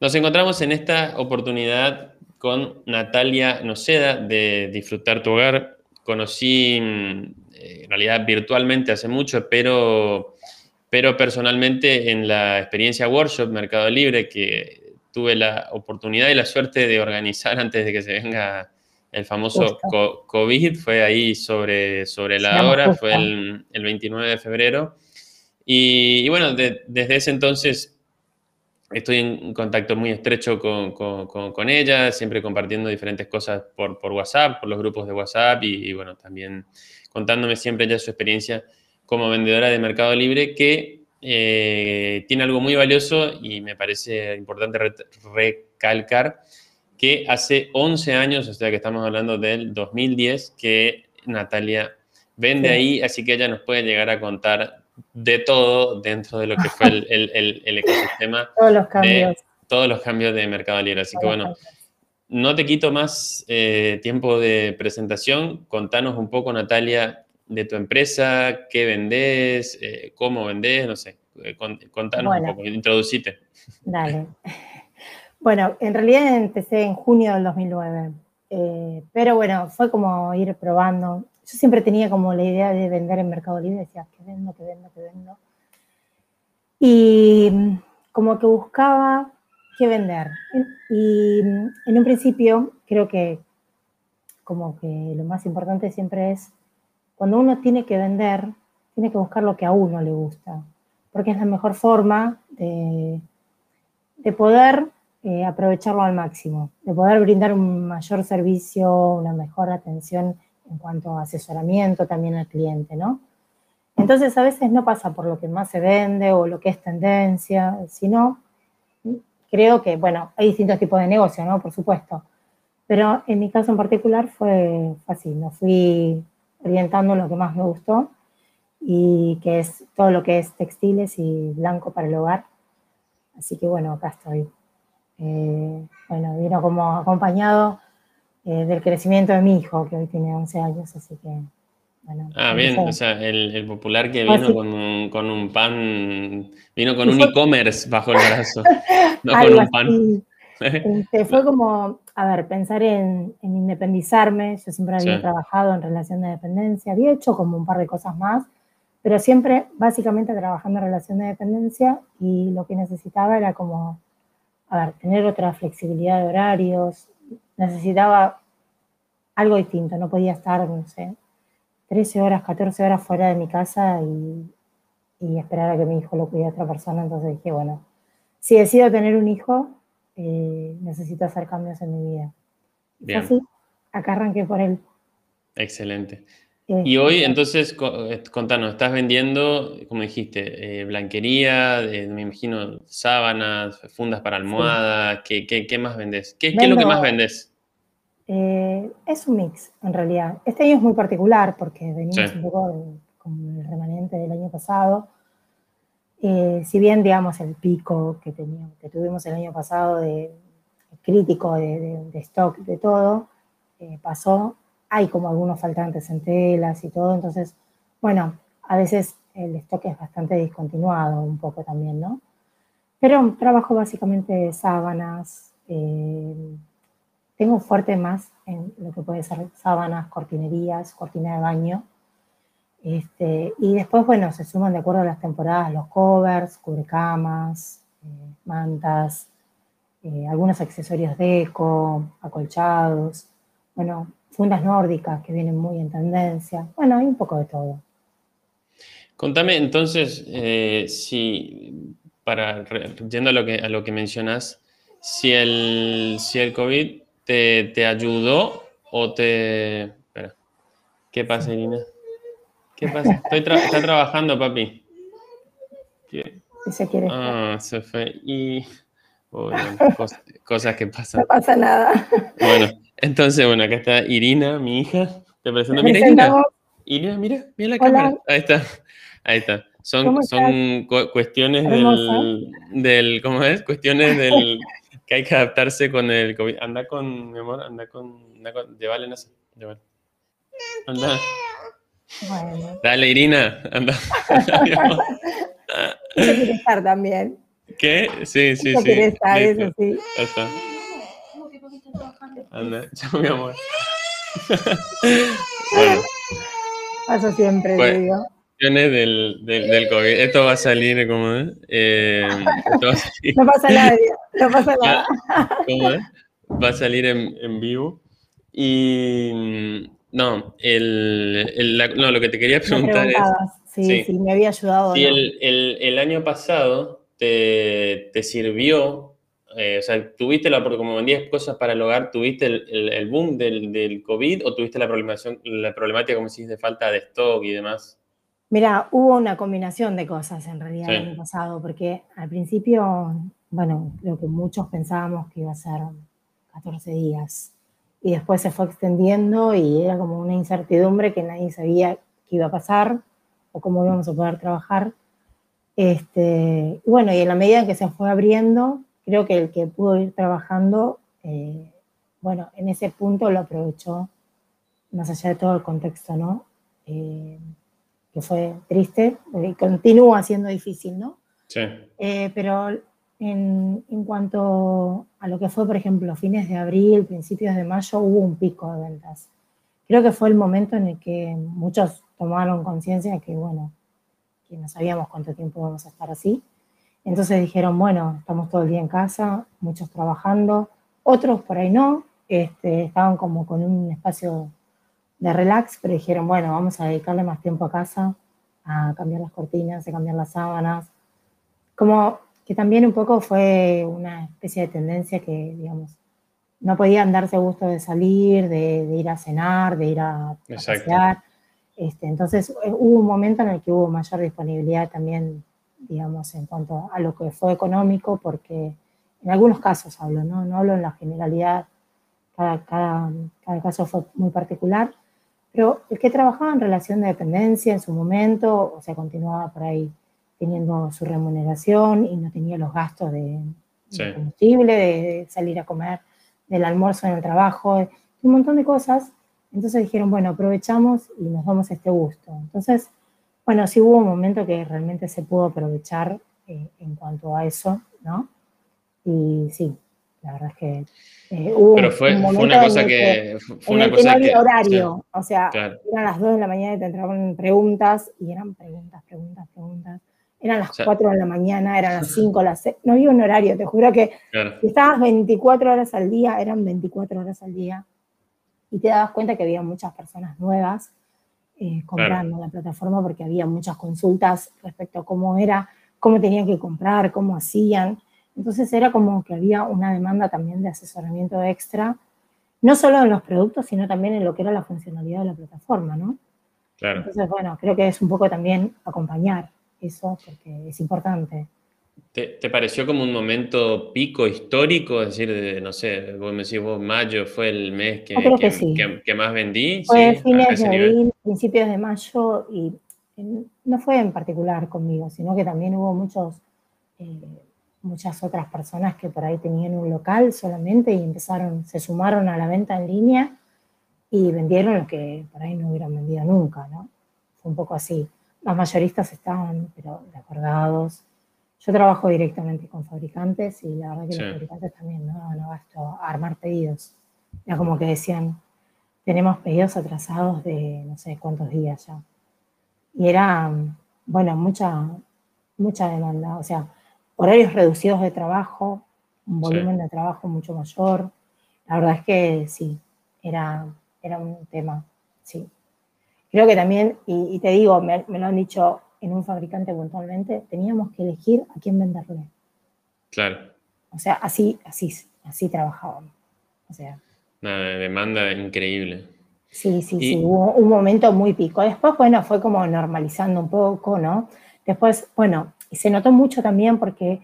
Nos encontramos en esta oportunidad con Natalia Noceda de Disfrutar tu Hogar. Conocí mm, eh, en realidad virtualmente hace mucho, pero, pero personalmente en la experiencia Workshop Mercado Libre que tuve la oportunidad y la suerte de organizar antes de que se venga el famoso COVID, fue ahí sobre, sobre la hora, fue el, 29 de febrero. Y, bueno, desde ese entonces estoy en contacto muy estrecho con, ella, siempre compartiendo diferentes cosas por, WhatsApp, por los grupos de WhatsApp y, bueno, también contándome siempre ya su experiencia como vendedora de Mercado Libre, que eh, tiene algo muy valioso y me parece importante recalcar que hace 11 años, o sea que estamos hablando del 2010, que Natalia vende ahí, así que ella nos puede llegar a contar de todo dentro de lo que fue el, ecosistema. todos los cambios. De, todos los cambios de Mercado Libre. Así que bueno, no te quito más eh, tiempo de presentación. Contanos un poco, Natalia, de tu empresa, qué vendés, eh, cómo vendés, no sé. Eh, contanos un poco, introducite. Dale. Bueno, en realidad empecé en junio del 2009. pero bueno, fue como ir probando yo siempre tenía como la idea de vender en Mercado Libre, decía, que vendo, que vendo, que vendo. Y como que buscaba qué vender. Y en un principio creo que como que lo más importante siempre es, cuando uno tiene que vender, tiene que buscar lo que a uno le gusta, porque es la mejor forma de, de poder eh, aprovecharlo al máximo, de poder brindar un mayor servicio, una mejor atención en cuanto a asesoramiento también al cliente, ¿no? Entonces a veces no pasa por lo que más se vende o lo que es tendencia, sino creo que, bueno, hay distintos tipos de negocio, ¿no? Por supuesto. Pero en mi caso en particular fue así, me fui orientando en lo que más me gustó y que es todo lo que es textiles y blanco para el hogar. Así que bueno, acá estoy. Eh, bueno, vino como acompañado eh, del crecimiento de mi hijo, que hoy tiene 11 años, así que, bueno. Ah, bien, o sea, el, popular que vino con, un, con, un, pan, vino con un e-commerce bajo el brazo, no con un pan. Este, fue como, a ver, pensar en, independizarme, yo siempre había trabajado en relación de dependencia, había hecho como un par de cosas más, pero siempre básicamente trabajando en relación de dependencia y lo que necesitaba era como, a ver, tener otra flexibilidad de horarios, necesitaba algo distinto, no podía estar, no sé, 13 horas, 14 horas fuera de mi casa y, esperar a que mi hijo lo cuide otra persona. Entonces dije, bueno, si decido tener un hijo, eh, necesito hacer cambios en mi vida. Y así, acá arranqué por él. Excelente. Eh, y hoy, entonces, eh, contanos, estás vendiendo, como dijiste, blanquería, me imagino sábanas, fundas para almohada, ¿qué, qué, más vendes? ¿Qué, ¿Qué, es lo que más vendes? Eh, es un mix, en realidad. Este año es muy particular porque venimos un poco con el remanente del año pasado. Eh, si bien, digamos, el pico que, teníamos, que tuvimos el año pasado de crítico de, stock, de todo, eh, pasó. Hay como algunos faltantes en telas y todo, entonces, bueno, a veces el stock es bastante discontinuado un poco también, ¿no? Pero trabajo básicamente sábanas, tengo fuerte más en lo que puede ser sábanas, cortinerías, cortina de baño. Este, y después, bueno, se suman de acuerdo a las temporadas los covers, cubrecamas, eh, mantas, eh, algunos accesorios de eco, acolchados, bueno, fundas nórdicas que vienen muy en tendencia. Bueno, hay un poco de todo. Contame entonces, eh, si, para, yendo a lo que, a lo que mencionas, si el, si el COVID te, ayudó o te... Espera. ¿Qué pasa, Irina? ¿Qué pasa? Estoy está trabajando, papi. ¿Qué? Se quiere. Ah, se fue. Y... cosas, que pasan. No pasa nada. Bueno, entonces, bueno, acá está Irina, mi hija. Te presento. Mira, Irina. Irina, mira, mira la cámara. Ahí está. Ahí está. Son, son cuestiones del, del, ¿cómo es? Cuestiones del, que hay que adaptarse con el COVID. Anda con, mi amor, anda con, anda con llévale, no sé, llévale. Anda. Bueno. Dale, Irina, anda. quiere estar también. ¿Qué? Sí, sí, Eso sí. quería estar, listo. eso sí. Ya está. Anda, chao, mi amor. bueno, Pasa siempre, Pues- te digo. Cuestiones del, del, del COVID. Esto va a salir, ¿cómo es? Eh, a salir, No pasa nada, no pasa nada. ¿cómo es? Va a salir en, en vivo. Y no, el, el- la- no, lo que te quería preguntar es. sí, sí. sí, me había ayudado. Si ¿no? el, el- año pasado te, te sirvió, eh, o sea, tuviste la, porque como vendías cosas para el hogar, ¿tuviste el, boom del, del COVID o tuviste la la problemática, como decís, de falta de stock y demás? Mira, hubo una combinación de cosas en realidad Sí. el año pasado, porque al principio, bueno, creo que muchos pensábamos que iba a ser 14 días y después se fue extendiendo y era como una incertidumbre que nadie sabía qué iba a pasar o cómo íbamos a poder trabajar. Este, bueno, y en la medida en que se fue abriendo, creo que el que pudo ir trabajando, eh, bueno, en ese punto lo aprovechó, más allá de todo el contexto, ¿no? Eh, que fue triste y continúa siendo difícil, ¿no? Sí, Eh, pero en, en cuanto a lo que fue, por ejemplo, fines de abril, principios de mayo, hubo un pico de ventas. Creo que fue el momento en el que muchos tomaron conciencia de que, bueno, que no sabíamos cuánto tiempo íbamos a estar así. Entonces dijeron, bueno, estamos todo el día en casa, muchos trabajando, otros por ahí no, este, estaban como con un espacio de relax, pero dijeron, bueno, vamos a dedicarle más tiempo a casa, a cambiar las cortinas, a cambiar las sábanas. Como que también un poco fue una especie de tendencia que, digamos, no podían darse gusto de salir, de, de ir a cenar, de ir a, a pasear. Este, entonces eh, hubo un momento en el que hubo mayor disponibilidad también, digamos, en cuanto a lo que fue económico, porque en algunos casos hablo, ¿no? No hablo en la generalidad, cada, cada, cada caso fue muy particular, pero el que trabajaba en relación de dependencia en su momento, o sea, continuaba por ahí teniendo su remuneración y no tenía los gastos de, Sí. de combustible, de, salir a comer, del almuerzo en el trabajo, un montón de cosas. Entonces dijeron, bueno, aprovechamos y nos damos este gusto. Entonces, bueno, sí hubo un momento que realmente se pudo aprovechar eh, en cuanto a eso, ¿no? Y sí, la verdad es que eh, hubo Pero fue, un fue una cosa el que. Fue en una el que cosa que. horario, o sea, claro. eran las 2 de la mañana y te entraban preguntas y eran preguntas, preguntas, preguntas. Eran las O sea- 4 de la mañana, eran las 5, las 6, no había un horario, te juro que claro. si estabas 24 horas al día, eran 24 horas al día y te dabas cuenta que había muchas personas nuevas eh, comprando la plataforma porque había muchas consultas respecto a cómo era, cómo tenían que comprar, cómo hacían. Entonces era como que había una demanda también de asesoramiento extra, no solo en los productos, sino también en lo que era la funcionalidad de la plataforma, ¿no? Claro. Entonces, bueno, creo que es un poco también acompañar eso porque es importante. ¿Te, te pareció como un momento pico histórico? Es decir, de, no sé, vos me decís, vos mayo fue el mes que, que, que sí. que- más vendí. Fue ¿sí? fines de abril, principios de mayo y eh, no fue en particular conmigo, sino que también hubo muchos, eh, muchas otras personas que por ahí tenían un local solamente y empezaron, se sumaron a la venta en línea y vendieron lo que por ahí no hubieran vendido nunca, ¿no? Fue un poco así. Los mayoristas estaban, pero desbordados. Yo trabajo directamente con fabricantes y la verdad que Sí. los fabricantes también no daban abasto a armar pedidos. Era como que decían, tenemos pedidos atrasados de no sé cuántos días ya. Y era, bueno, mucha, mucha demanda. O sea, horarios reducidos de trabajo, un Sí. volumen de trabajo mucho mayor. La verdad es que sí, era, era un tema, sí. Creo que también, y, y te digo, me, me lo han dicho en un fabricante puntualmente, teníamos que elegir a quién venderle. Claro. O sea, así, así, así trabajábamos. O sea, Una demanda increíble. Sí, sí, Y- sí, hubo un momento muy pico. Después, bueno, fue como normalizando un poco, ¿no? Después, bueno, se notó mucho también porque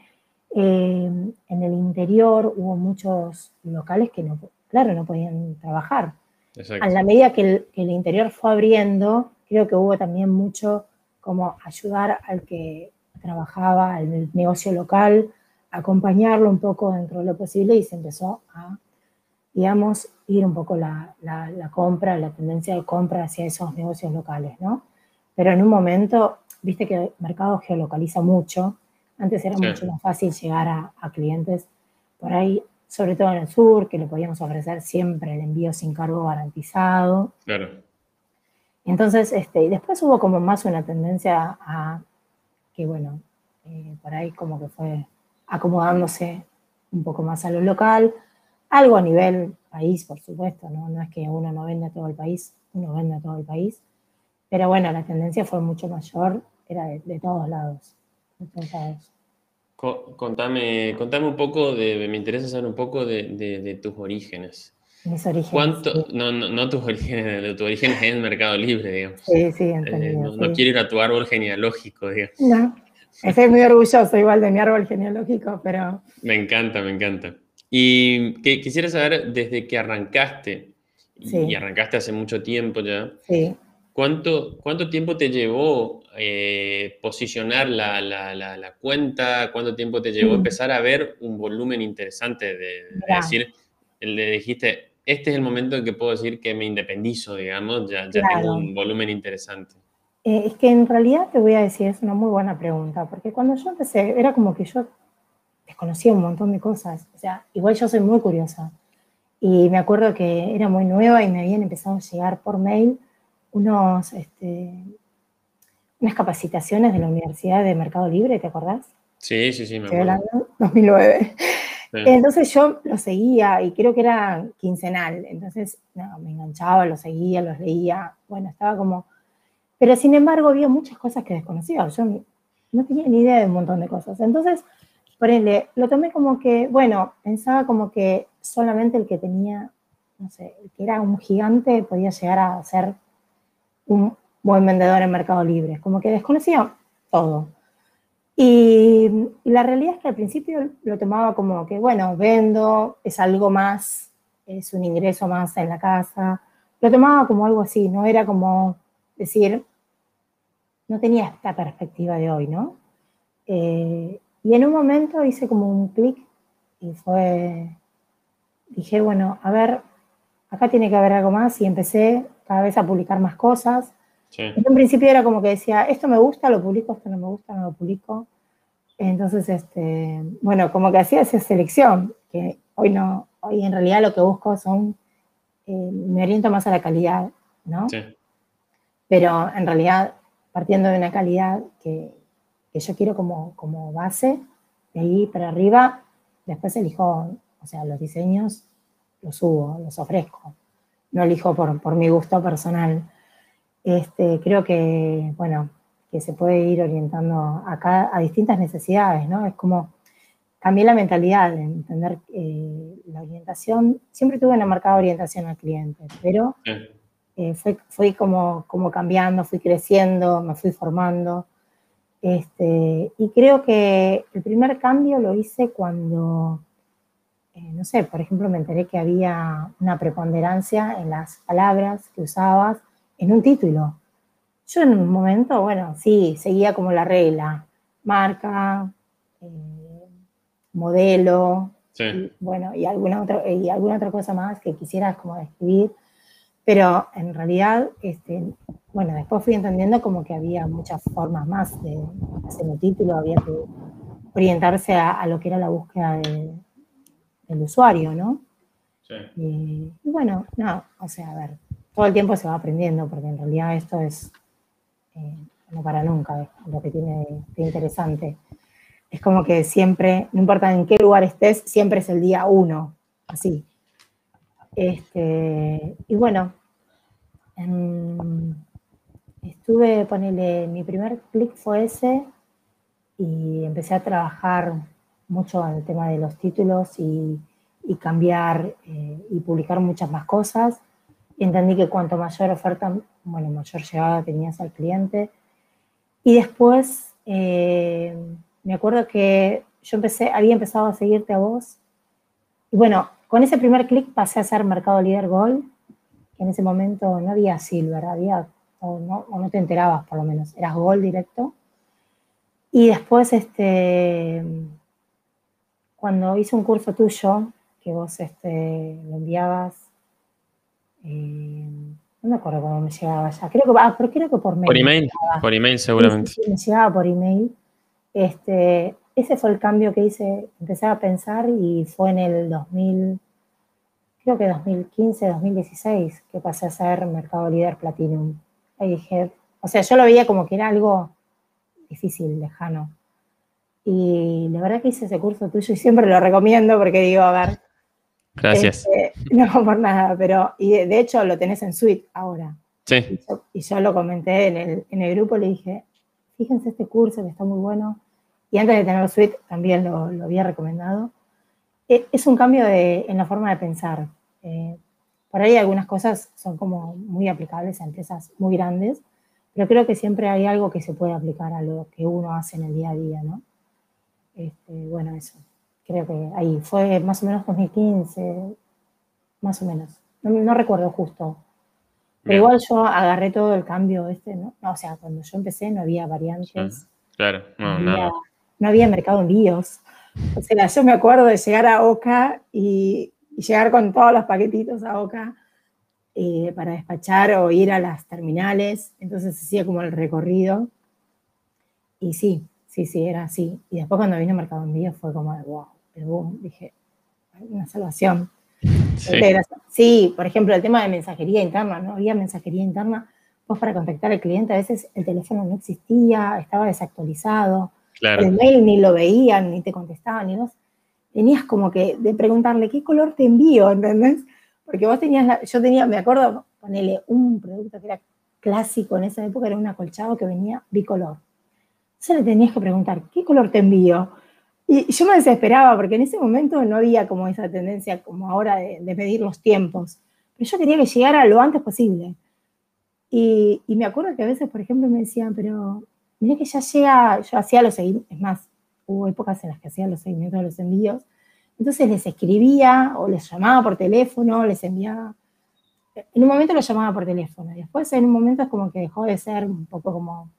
eh, en el interior hubo muchos locales que, no, claro, no podían trabajar. Exacto. A la medida que el, que el interior fue abriendo, creo que hubo también mucho como ayudar al que trabajaba el negocio local, acompañarlo un poco dentro de lo posible y se empezó a, digamos, ir un poco la, la, la compra, la tendencia de compra hacia esos negocios locales, ¿no? Pero en un momento, viste que el mercado geolocaliza mucho, Antes era mucho más fácil llegar a, clientes por ahí, sobre todo en el sur, que le podíamos ofrecer siempre el envío sin cargo garantizado. Claro. Entonces, este, y después hubo como más una tendencia a que, bueno, eh, por ahí como que fue acomodándose un poco más a lo local, algo a nivel país, por supuesto, ¿no? No es que uno no venda todo el país, uno vende todo el país, pero bueno, la tendencia fue mucho mayor, era de, todos lados. Contame, contame un poco, de, me interesa saber un poco de, tus orígenes. Mis orígenes. ¿Cuánto, no, no, tus orígenes, de tus orígenes en el Mercado Libre, digamos. Sí, sí, eh, no, quiero ir a tu árbol genealógico, digamos. No, estoy muy orgulloso igual de mi árbol genealógico, pero... Me encanta, me encanta. Y que, quisiera saber, desde que arrancaste, y arrancaste hace mucho tiempo ya, sí. ¿Cuánto, ¿cuánto tiempo te llevó eh, posicionar la, la, la, cuenta? ¿Cuánto tiempo te llevó mm. empezar a ver un volumen interesante de, decir, le dijiste, este es el momento en que puedo decir que me independizo, digamos, ya, ya tengo un volumen interesante? Eh, es que en realidad te voy a decir, es una muy buena pregunta, porque cuando yo empecé, era como que yo desconocía un montón de cosas. O sea, igual yo soy muy curiosa. Y me acuerdo que era muy nueva y me habían empezado a llegar por mail unos, este, unas capacitaciones de la Universidad de Mercado Libre, ¿te acordás? Sí, sí, sí, me acuerdo. 2009. Entonces yo lo seguía y creo que era quincenal. Entonces, no, me enganchaba, lo seguía, los leía. Bueno, estaba como... Pero sin embargo había muchas cosas que desconocía. Yo no tenía ni idea de un montón de cosas. Entonces, por ende, lo tomé como que, bueno, pensaba como que solamente el que tenía, no sé, el que era un gigante podía llegar a ser un buen vendedor en Mercado Libre, como que desconocía todo. Y, la realidad es que al principio lo tomaba como que, bueno, vendo, es algo más, es un ingreso más en la casa. Lo tomaba como algo así, no era como decir, no tenía esta perspectiva de hoy, ¿no? Eh, y en un momento hice como un clic y fue, dije, bueno, a ver, acá tiene que haber algo más y empecé cada vez a publicar más cosas. En principio era como que decía, esto me gusta, lo publico, esto no me gusta, no lo publico. Entonces, este, bueno, como que hacía esa selección, que hoy no, hoy en realidad lo que busco son, eh, me oriento más a la calidad, ¿no? Sí. Pero en realidad, partiendo de una calidad que, que yo quiero como, como base, de ahí para arriba, después elijo, o sea, los diseños los subo, los ofrezco, no elijo por, por mi gusto personal. Este, creo que, bueno, que se puede ir orientando a, a distintas necesidades, ¿no? Es como cambié la mentalidad de entender eh, la orientación. Siempre tuve una marcada orientación al cliente, pero eh, fue, fui como, como cambiando, fui creciendo, me fui formando. Este, y creo que el primer cambio lo hice cuando, eh, no sé, por ejemplo, me enteré que había una preponderancia en las palabras que usabas en un título. Yo en un momento, bueno, sí, seguía como la regla, marca, eh, modelo, bueno, y alguna, otra, y alguna otra cosa más que quisieras como describir, pero en realidad, este, bueno, después fui entendiendo como que había muchas formas más de hacer un título, había que orientarse a, lo que era la búsqueda del usuario, ¿no? Sí. Y, bueno, no, o sea, a ver, todo el tiempo se va aprendiendo, porque en realidad esto es eh, no para nunca, lo que tiene de interesante. Es como que siempre, no importa en qué lugar estés, siempre es el día uno, así. Este, y bueno, en, Estuve, ponele, mi primer clic fue ese y empecé a trabajar mucho en el tema de los títulos y, cambiar eh, y publicar muchas más cosas. Entendí que cuanto mayor oferta, bueno, mayor llegada tenías al cliente. Y después, eh, me acuerdo que yo empecé, había empezado a seguirte a vos. Y bueno, con ese primer clic pasé a ser Mercado Líder Gold, que en ese momento no había Silver, había o no, te enterabas por lo menos, eras gol directo. Y después, este, cuando hice un curso tuyo, que vos este, lo enviabas, eh, no me acuerdo cómo me llegaba ya, creo que, ah, pero creo que por mail. Por email, por email seguramente. me llegaba por email. Este, ese fue el cambio que hice, empecé a pensar y fue en el 2000, creo que 2015, 2016, que pasé a ser Mercado Líder Platinum. Ahí dije, o sea, yo lo veía como que era algo difícil, lejano. Y la verdad que hice ese curso tuyo y siempre lo recomiendo porque digo, a ver. Gracias. Este, no, por nada, pero y de, hecho lo tenés en suite ahora. Sí. Y yo, lo comenté en el, en el, grupo, le dije, fíjense este curso que está muy bueno. Y antes de tener suite también lo, lo había recomendado. E, es un cambio de, en la forma de pensar. Eh, por ahí algunas cosas son como muy aplicables a empresas muy grandes, pero creo que siempre hay algo que se puede aplicar a lo que uno hace en el día a día, ¿no? Este, bueno, eso. Creo que ahí fue más o menos 2015, más o menos. No, recuerdo justo. Pero igual yo agarré todo el cambio este, ¿no? O sea, cuando yo empecé no había variantes. Claro, no, había, nada. no había mercado envíos. O sea, yo me acuerdo de llegar a Oca y, llegar con todos los paquetitos a Oca eh, para despachar o ir a las terminales. Entonces hacía como el recorrido. Y sí, sí, sí, era así. Y después cuando vino Mercado Envío fue como, wow, el boom, dije, una salvación. Sí. sí. por ejemplo, el tema de mensajería interna, no había mensajería interna. Vos para contactar al cliente a veces el teléfono no existía, estaba desactualizado, el mail ni lo veían, ni te contestaban, ni vos tenías como que de preguntarle qué color te envío, ¿entendés? Porque vos tenías, yo tenía, me acuerdo, ponele un producto que era clásico en esa época, era un acolchado que venía bicolor. Entonces le tenías que preguntar, ¿qué color te envío? Y yo me desesperaba porque en ese momento no había como esa tendencia como ahora de, de medir los tiempos. Pero yo quería que llegara lo antes posible. Y, me acuerdo que a veces, por ejemplo, me decían, pero mira que ya llega, yo hacía los seguimientos, es más, hubo épocas en las que hacía los seguimientos de los envíos, entonces les escribía o les llamaba por teléfono, les enviaba, en un momento los llamaba por teléfono, después en un momento es como que dejó de ser un poco como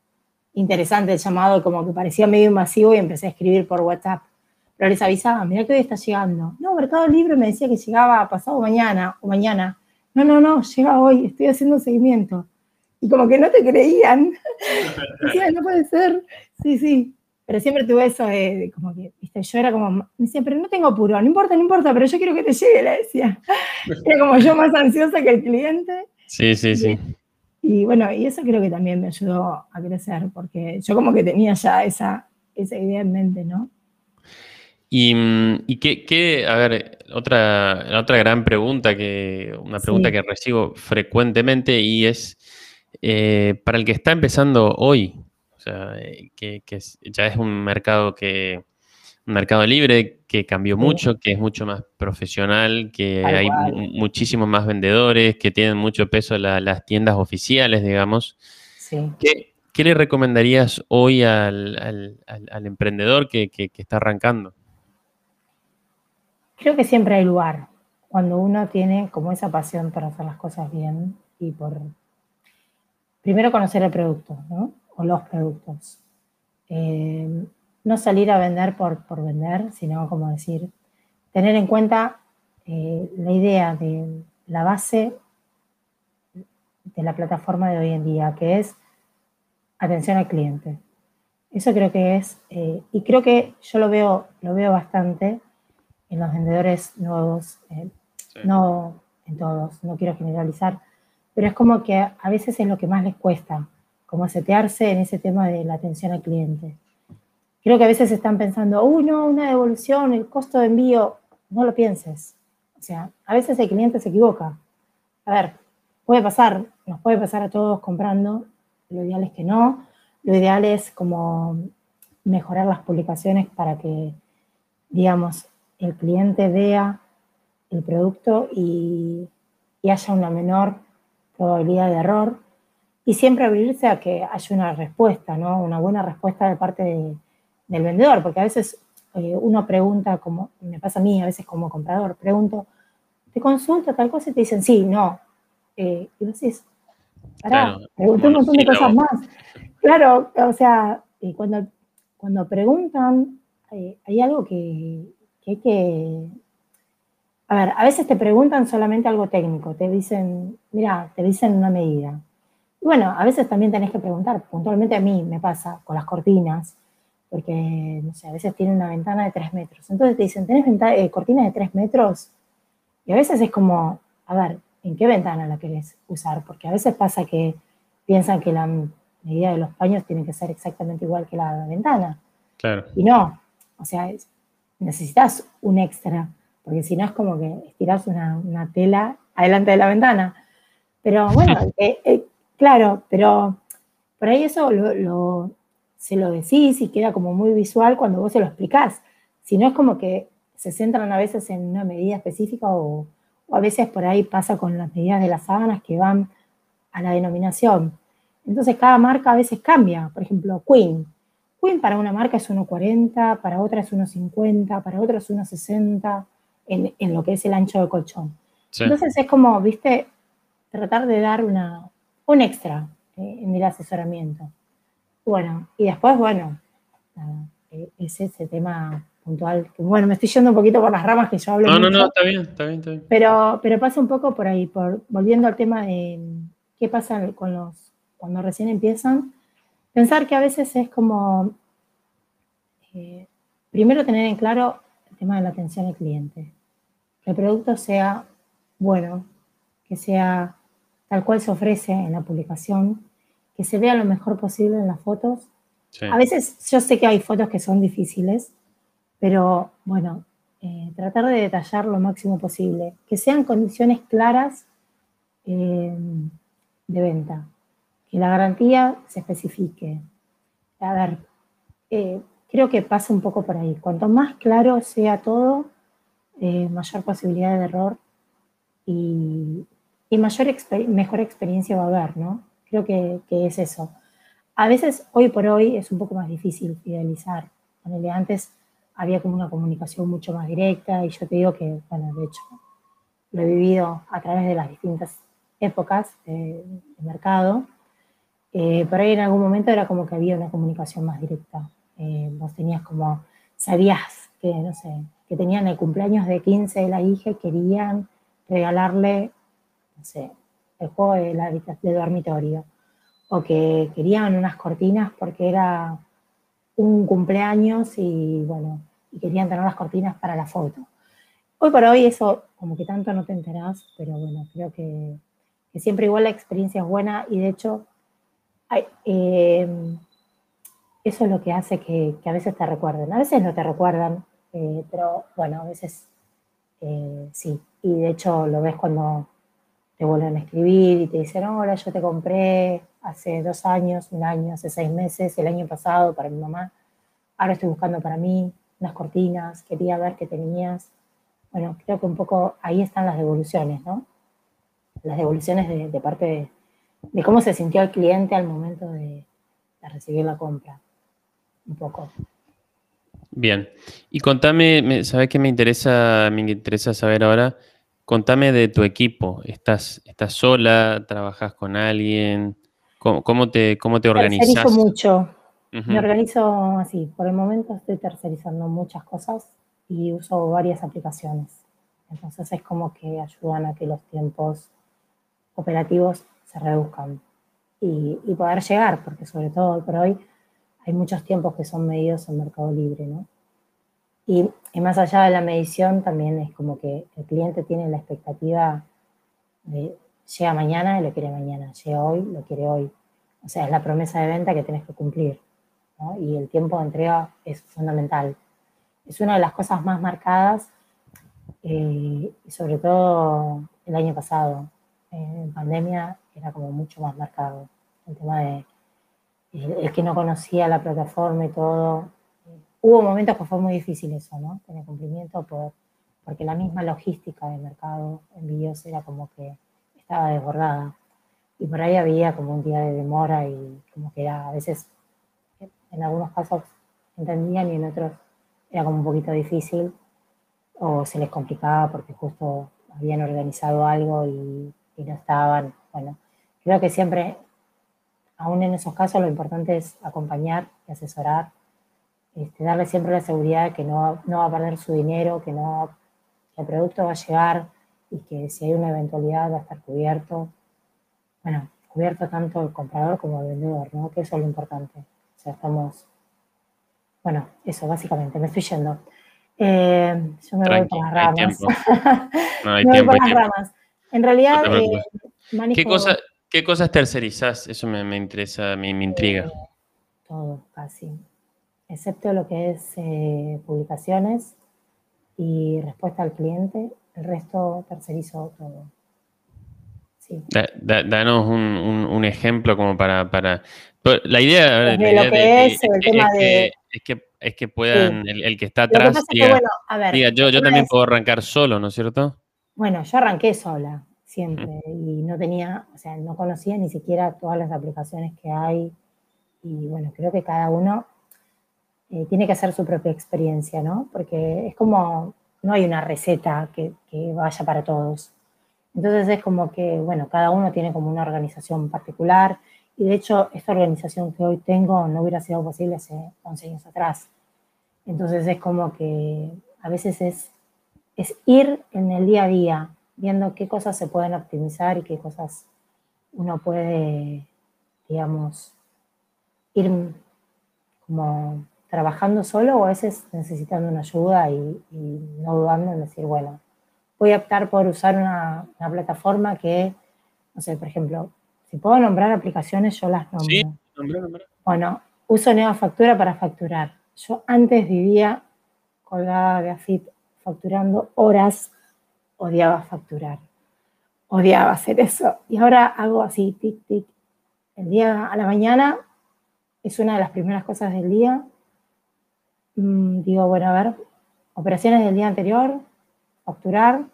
interesante el llamado, como que parecía medio invasivo y empecé a escribir por WhatsApp. Pero les avisaba, mira que hoy está llegando. No, Mercado Libre me decía que llegaba pasado mañana o mañana. No, no, no, llega hoy, estoy haciendo seguimiento. Y como que no te creían. Decía, no puede ser. Sí, sí. Pero siempre tuve eso de, como que, viste, yo era como, me decía, pero no tengo apuro, no importa, no importa, pero yo quiero que te llegue, le decía. Era como yo más ansiosa que el cliente. Sí, sí, sí. Y bueno, y eso creo que también me ayudó a crecer, porque yo como que tenía ya esa, esa idea en mente, ¿no? Y, mm, y qué, a ver, otra, otra gran pregunta, que, una pregunta que recibo frecuentemente y es, eh, para el que está empezando hoy, o sea, eh, que, que ya es un mercado que, un mercado libre que cambió mucho, que es mucho más profesional, que hay muchísimos más vendedores, que tienen mucho peso las tiendas oficiales, digamos. ¿Qué, le recomendarías hoy al, emprendedor que, está arrancando? Creo que siempre hay lugar. Cuando uno tiene como esa pasión por hacer las cosas bien y por primero conocer el producto, ¿no? O los productos. Eh, no salir a vender por, vender, sino como decir, tener en cuenta eh, la idea de la base de la plataforma de hoy en día, que es atención al cliente. Eso creo que es, eh, y creo que yo lo veo, lo veo bastante en los vendedores nuevos, eh, no en todos, no quiero generalizar, pero es como que a veces es lo que más les cuesta, como setearse en ese tema de la atención al cliente. Creo que a veces están pensando, uy, no, una devolución, el costo de envío. No lo pienses. O sea, a veces el cliente se equivoca. A ver, puede pasar, nos puede pasar a todos comprando. Lo ideal es que no. Lo ideal es como mejorar las publicaciones para que, digamos, el cliente vea el producto y, haya una menor probabilidad de error. Y siempre abrirse a que haya una respuesta, ¿no? Una buena respuesta de parte de, del vendedor, porque a veces eh, uno pregunta, como me pasa a mí, a veces como comprador, pregunto, ¿te consulta tal cosa? Y te dicen, sí, no. Eh, y vos decís, pará, pregunté un montón de cosas más. Claro, o sea, cuando, cuando preguntan, eh, hay algo que, que hay que a ver, a veces te preguntan solamente algo técnico, te dicen, mira, te dicen una medida. Y bueno, a veces también tenés que preguntar, puntualmente a mí me pasa con las cortinas, porque, no sé, a veces tiene una ventana de 3 metros. Entonces te dicen, ¿tenés eh, cortina de 3 metros? Y a veces es como, a ver, ¿en qué ventana la querés usar? Porque a veces pasa que piensan que la medida de los paños tiene que ser exactamente igual que la ventana. Claro. Y no, o sea, necesitas un extra, porque si no es como que estirás una, tela adelante de la ventana. Pero bueno, eh, eh, claro, pero por ahí eso lo, se lo decís y queda como muy visual cuando vos se lo explicás. Si no es como que se centran a veces en una medida específica o, a veces por ahí pasa con las medidas de las sábanas que van a la denominación. Entonces cada marca a veces cambia. Por ejemplo, Queen. Queen para una marca es 1,40, para otra es 1,50, para otra es 1,60 en, en, lo que es el ancho de colchón. Entonces es como, viste, tratar de dar una, un extra eh, en el asesoramiento. Bueno, y después, bueno, eh, es ese tema puntual. bueno, me estoy yendo un poquito por las ramas que yo hablo. No, no, no, está bien, está bien, está bien. Pero, pero pasa un poco por ahí, por, volviendo al tema de qué pasa con los, cuando recién empiezan, pensar que a veces es como, eh, primero tener en claro el tema de la atención al cliente. Que el producto sea bueno, que sea tal cual se ofrece en la publicación, que se vea lo mejor posible en las fotos. A veces yo sé que hay fotos que son difíciles, pero bueno, eh, tratar de detallar lo máximo posible, que sean condiciones claras eh, de venta, que la garantía se especifique. A ver, eh, creo que pasa un poco por ahí. Cuanto más claro sea todo, mayor posibilidad de error y, y mayor mejor experiencia va a haber, ¿no? Creo que, que, es eso. A veces, hoy por hoy, es un poco más difícil fidelizar. de antes había como una comunicación mucho más directa y yo te digo que, bueno, de hecho, lo he vivido a través de las distintas épocas de, mercado. Eh, por ahí en algún momento era como que había una comunicación más directa. Eh, vos tenías como, sabías que, no sé, que tenían el cumpleaños de 15 de la hija y querían regalarle, no sé, el juego de, la, de dormitorio, o que querían unas cortinas porque era un cumpleaños y bueno, y querían tener las cortinas para la foto. Hoy por hoy eso como que tanto no te enterás, pero bueno, creo que, siempre igual la experiencia es buena y de hecho eh, eso es lo que hace que, a veces te recuerden. A veces no te recuerdan, eh, pero bueno, a veces eh, sí, y de hecho lo ves cuando te vuelven a escribir y te dicen, hola, yo te compré hace dos años, un año, hace seis meses, el año pasado para mi mamá, ahora estoy buscando para mí unas cortinas, quería ver qué tenías. Bueno, creo que un poco ahí están las devoluciones, ¿no? Las devoluciones de, parte de, cómo se sintió el cliente al momento de, de recibir la compra, un poco. Bien, y contame, ¿sabes qué me interesa, me interesa saber ahora? Contame de tu equipo. ¿Estás, estás sola? ¿Trabajas con alguien? ¿Cómo, te, cómo te organizas? Tercerizo mucho. Me organizo así. Por el momento estoy tercerizando muchas cosas y uso varias aplicaciones. Entonces es como que ayudan a que los tiempos operativos se reduzcan y, y poder llegar, porque sobre todo por hoy hay muchos tiempos que son medidos en Mercado Libre, ¿no? Y, más allá de la medición, también es como que el cliente tiene la expectativa de llega mañana y lo quiere mañana, llega hoy, lo quiere hoy. O sea, es la promesa de venta que tienes que cumplir. ¿no? Y el tiempo de entrega es fundamental. Es una de las cosas más marcadas, eh, sobre todo el año pasado. en pandemia era como mucho más marcado. El tema de el que no conocía la plataforma y todo, hubo momentos que fue muy difícil eso, ¿no? Tener cumplimiento por, porque la misma logística de mercado envíos era como que estaba desbordada. Y por ahí había como un día de demora y como que era a veces, en algunos casos entendían y en otros era como un poquito difícil o se les complicaba porque justo habían organizado algo y, y no estaban. Bueno, creo que siempre, aún en esos casos, lo importante es acompañar y asesorar este, darle siempre la seguridad de que no, no, va a perder su dinero, que, no, el producto va a llegar y que si hay una eventualidad va a estar cubierto. Bueno, cubierto tanto el comprador como el vendedor, ¿no? Que eso es lo importante. O sea, estamos bueno, eso básicamente, me estoy yendo. Eh, yo me voy por las ramas. No hay me voy por las ramas. En realidad, eh, ¿Qué, cosa, ¿Qué cosas tercerizas? Eso me, interesa, me, intriga. todo, casi. Excepto lo que es eh, publicaciones y respuesta al cliente, el resto tercerizo todo. Sí. danos un, ejemplo como para... para la idea, es, que, es, que, puedan, el, que está atrás, diga, yo, yo también puedo arrancar solo, ¿no es cierto? Bueno, yo arranqué sola, siempre, y no tenía, o sea, no conocía ni siquiera todas las aplicaciones que hay, y bueno, creo que cada uno eh, tiene que hacer su propia experiencia, ¿no? Porque es como, no hay una receta que, que vaya para todos. Entonces es como que, bueno, cada uno tiene como una organización particular y de hecho esta organización que hoy tengo no hubiera sido posible hace 11 años atrás. Entonces es como que a veces es, es ir en el día a día viendo qué cosas se pueden optimizar y qué cosas uno puede, digamos, ir como trabajando solo o a veces necesitando una ayuda y, y no dudando en decir, bueno, voy a optar por usar una, plataforma que, no sé, por ejemplo, si puedo nombrar aplicaciones, yo las nombro. Sí, Bueno, uso Factura para facturar. Yo antes vivía colgada de AFIP facturando horas, odiaba facturar, odiaba hacer eso. Y ahora hago así, tic, tic. El día a la mañana es una de las primeras cosas del día. Mm, digo, bueno, a ver, operaciones del día anterior, facturar,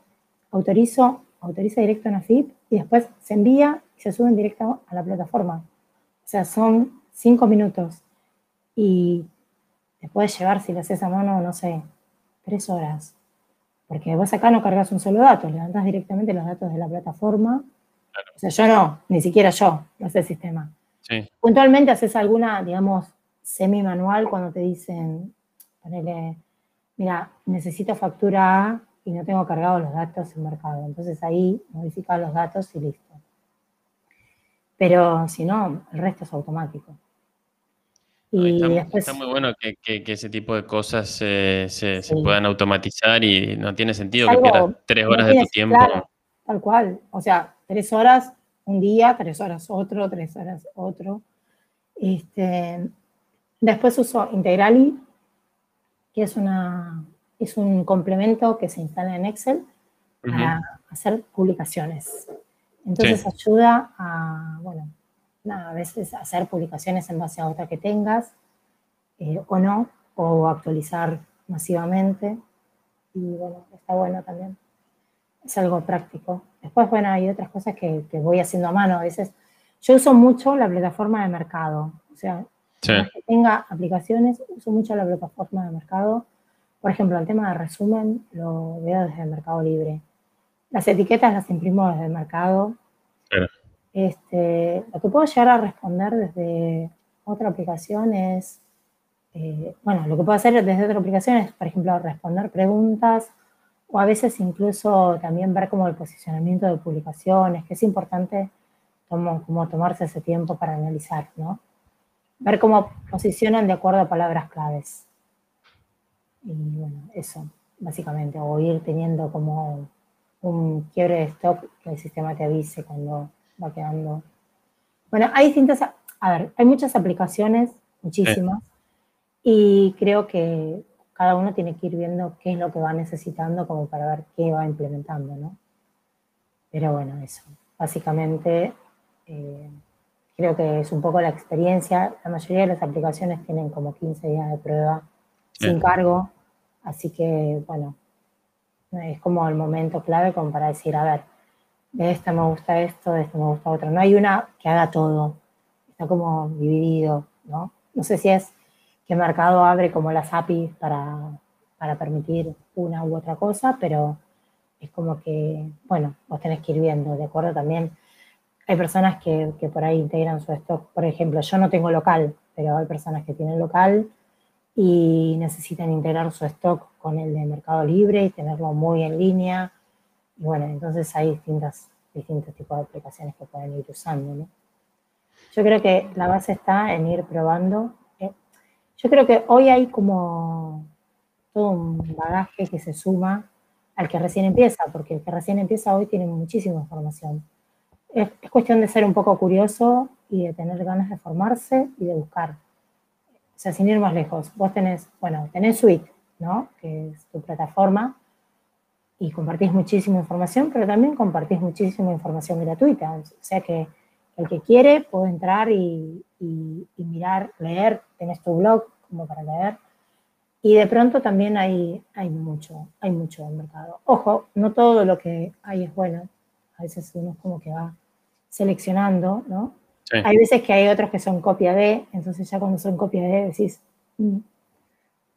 autorizo, autoriza directo en AFIP y después se envía y se sube en directo a la plataforma. O sea, son cinco minutos y te puedes llevar, si lo haces a mano, no sé, tres horas. Porque vos acá no cargas un solo dato, levantás directamente los datos de la plataforma. O sea, yo no, ni siquiera yo, lo hace el sistema. Puntualmente haces alguna, digamos, semi-manual cuando te dicen, ponele, mira, necesito factura A y no tengo cargados los datos en mercado. Entonces ahí modificar los datos y listo. Pero si no, el resto es automático. Y está, muy bueno que, ese tipo de cosas se, puedan automatizar y no tiene sentido que pierdas tres horas de tu tiempo. tal cual. O sea, tres horas un día, tres horas otro, tres horas otro. Este, después uso Integrali, que es una, es un complemento que se instala en Excel para hacer publicaciones. Entonces ayuda a, bueno, a veces hacer publicaciones en base a otra que tengas eh, o no, o actualizar masivamente. Y bueno, está bueno también. Es algo práctico. Después, bueno, hay otras cosas que, voy haciendo a mano. A veces, yo uso mucho la plataforma de mercado. O sea, que tenga aplicaciones, uso mucho la plataforma de mercado por ejemplo, el tema de resumen lo veo desde el Mercado Libre. Las etiquetas las imprimo desde el mercado. Este, lo que puedo llegar a responder desde otra aplicación es, eh, bueno, lo que puedo hacer desde otra aplicación es, por ejemplo, responder preguntas o a veces incluso también ver como el posicionamiento de publicaciones, que es importante como, como tomarse ese tiempo para analizar, ¿no? Ver cómo posicionan de acuerdo a palabras claves. Y bueno, eso, básicamente, o ir teniendo como un quiebre de stock que el sistema te avise cuando va quedando. Bueno, hay distintas, a ver, hay muchas aplicaciones, muchísimas, y creo que cada uno tiene que ir viendo qué es lo que va necesitando como para ver qué va implementando, ¿no? Pero bueno, eso, básicamente eh, creo que es un poco la experiencia. La mayoría de las aplicaciones tienen como 15 días de prueba sin cargo. Así que, bueno, es como el momento clave como para decir, a ver, de esta me gusta esto, de esta me gusta otro. No hay una que haga todo. Está como dividido, ¿no? No sé si es que el mercado abre como las APIs para, para permitir una u otra cosa, pero es como que, bueno, vos tenés que ir viendo, ¿de acuerdo? También hay personas que, que por ahí integran su stock. Por ejemplo, yo no tengo local, pero hay personas que tienen local y necesitan integrar su stock con el de Mercado Libre y tenerlo muy en línea. Y bueno, entonces hay distintas, distintos tipos de aplicaciones que pueden ir usando. ¿no? Yo creo que la base está en ir probando. Eh, yo creo que hoy hay como todo un bagaje que se suma al que recién empieza, porque el que recién empieza hoy tiene muchísima información. Es, cuestión de ser un poco curioso y de tener ganas de formarse y de buscar. O sea, sin ir más lejos, vos tenés, bueno, tenés Suite, ¿no? Que es tu plataforma y compartís muchísima información, pero también compartís muchísima información gratuita. O sea que el que quiere puede entrar y, mirar, leer, tenés tu blog como para leer. Y de pronto también hay, hay mucho, hay mucho en mercado. Ojo, no todo lo que hay es bueno. A veces uno es como que va seleccionando, ¿no? Hay veces que hay otros que son copia de, entonces ya cuando son copia de decís, mm,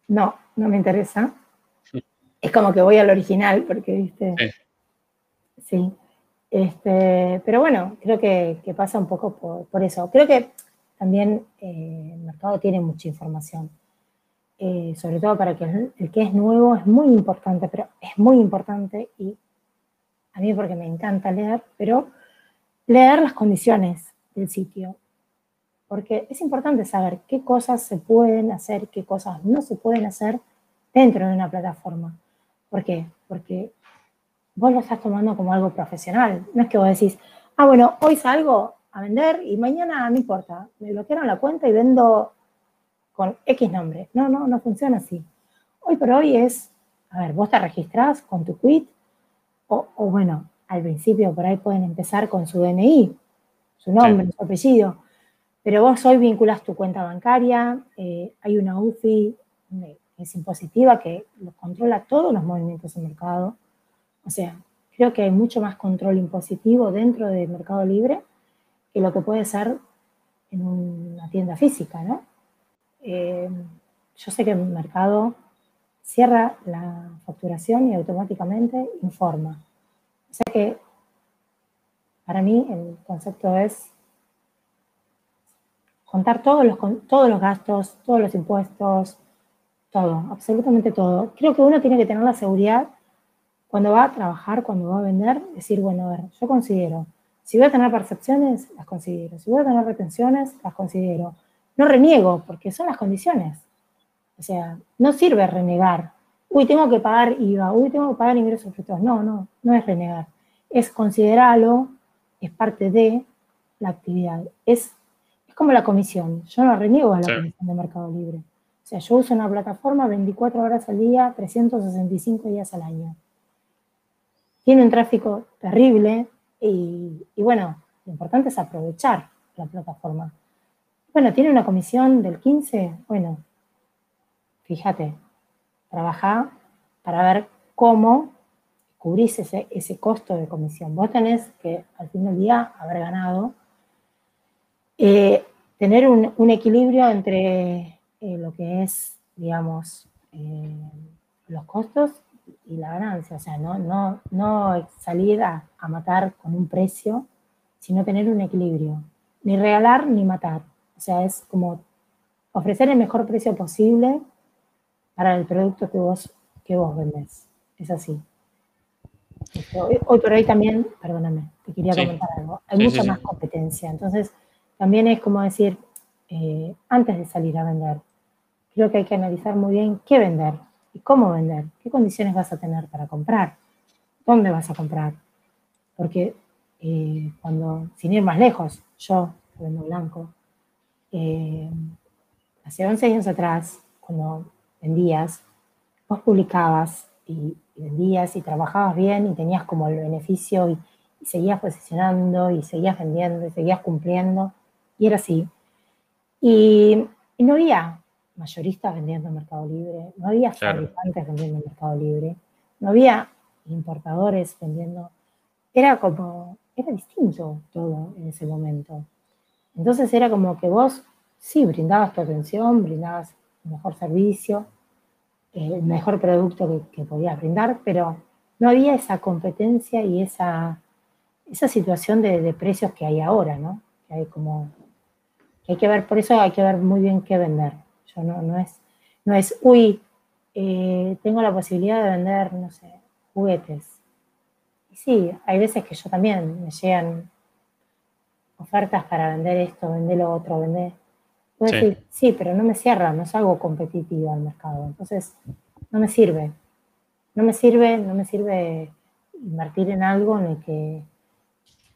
no, no me interesa es como que voy al original, porque, viste. Sí. Este, pero bueno, creo que, pasa un poco por, eso. Creo que también eh, el mercado tiene mucha información. Eh, sobre todo para que el, el, que es nuevo es muy importante, pero es muy importante y a mí porque me encanta leer, pero leer las condiciones del sitio. Porque es importante saber qué cosas se pueden hacer, qué cosas no se pueden hacer dentro de una plataforma. ¿Por qué? Porque vos lo estás tomando como algo profesional. No es que vos decís, ah, bueno, hoy salgo a vender y mañana no importa, me bloquearon la cuenta y vendo con X nombre. No, no, no funciona así. Hoy por hoy es, a ver, vos te registrás con tu quit o, bueno, al principio por ahí pueden empezar con su DNI, su nombre, su apellido, pero vos hoy vinculas tu cuenta bancaria, eh, hay una UFI, es impositiva que controla todos los movimientos del mercado. O sea, creo que hay mucho más control impositivo dentro del mercado libre que lo que puede ser en una tienda física, ¿no? Eh, yo sé que el mercado cierra la facturación y automáticamente informa. O sea que para mí el concepto es contar todos los, todos los gastos, todos los impuestos, todo, absolutamente todo. Creo que uno tiene que tener la seguridad cuando va a trabajar, cuando va a vender, decir, bueno, a ver, yo considero, si voy a tener percepciones, las considero. Si voy a tener retenciones, las considero. No reniego, porque son las condiciones. O sea, no sirve renegar. Uy, tengo que pagar IVA, uy, tengo que pagar ingresos frutos. No, no, no es renegar. Es considerarlo, es parte de la actividad. Es, es como la comisión. Yo no reniego a la comisión de Mercado Libre. O sea, yo uso una plataforma 24 horas al día, 365 días al año. Tiene un tráfico terrible y, bueno, lo importante es aprovechar la plataforma. Bueno, tiene una comisión del 15, bueno, fíjate, trabaja para ver cómo cubrís ese, ese costo de comisión. Vos tenés que al fin del día haber ganado, eh, tener un equilibrio entre eh, lo que es, digamos, eh, los costos y la ganancia. O sea, no, no, no salir a, matar con un precio, sino tener un equilibrio. Ni regalar ni matar. O sea, es como ofrecer el mejor precio posible para el producto que vos, que vos vendés. Es así. Hoy, por hoy también, perdóname, te quería comentar algo. Hay mucha más competencia. Entonces, también es como decir, eh, antes de salir a vender, creo que hay que analizar muy bien qué vender y cómo vender, qué condiciones vas a tener para comprar, dónde vas a comprar. Porque eh, cuando, sin ir más lejos, yo vendo blanco, eh, hace 11 años atrás, cuando vendías, vos publicabas y, vendías y trabajabas bien y tenías como el beneficio y, y seguías posicionando y seguías vendiendo y seguías cumpliendo y era así. Y, y no había mayoristas vendiendo en Mercado Libre, no había fabricantes vendiendo en Mercado Libre, no había importadores vendiendo. Era como, era distinto todo en ese momento. Entonces era como que vos, sí, brindabas tu atención, brindabas mejor servicio, el mejor producto que, podías brindar, pero no había esa competencia y esa, esa situación de, precios que hay ahora, ¿no? Que hay como, que hay que ver, por eso hay que ver muy bien qué vender no, es, no es, uy, eh, tengo la posibilidad de vender, no sé, juguetes. Y sí, hay veces que yo también me llegan ofertas para vender esto, vender lo otro, vender. Puedo decir, sí, pero no me cierra, no es algo competitivo al mercado. Entonces, no me sirve. No me sirve, no me sirve invertir en algo en el que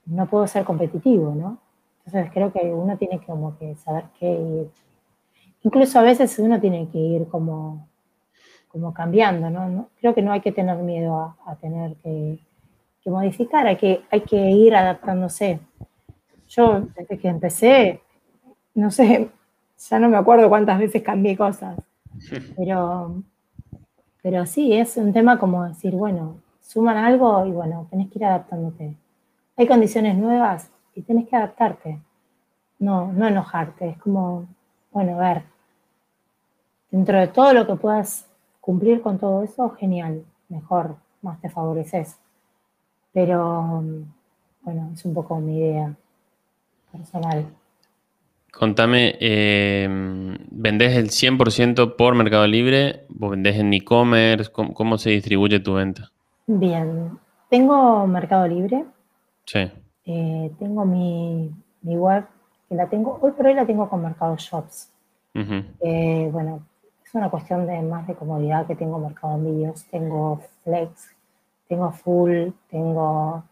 no puedo ser competitivo, ¿no? Entonces creo que uno tiene que como que saber qué ir. Incluso a veces uno tiene que ir como, como cambiando, ¿no? Creo que no hay que tener miedo a, tener que, modificar, hay que, hay que ir adaptándose. Yo desde que empecé, no sé, ya no me acuerdo cuántas veces cambié cosas, pero, pero sí, es un tema como decir, bueno, suman algo y bueno, tenés que ir adaptándote. Hay condiciones nuevas y tenés que adaptarte, no, no enojarte, es como, bueno, a ver, dentro de todo lo que puedas cumplir con todo eso, genial, mejor, más te favoreces. Pero, bueno, es un poco mi idea personal. Contame, eh, ¿vendés el 100% por Mercado Libre? ¿O vendés en e-commerce? ¿Cómo, se distribuye tu venta? Bien, tengo Mercado Libre. Sí. Eh, tengo mi, web, que la tengo, hoy por hoy la tengo con Mercado Shops. Eh, bueno, es una cuestión de más de comodidad que tengo Mercado Envíos. Tengo Flex, tengo Full, tengo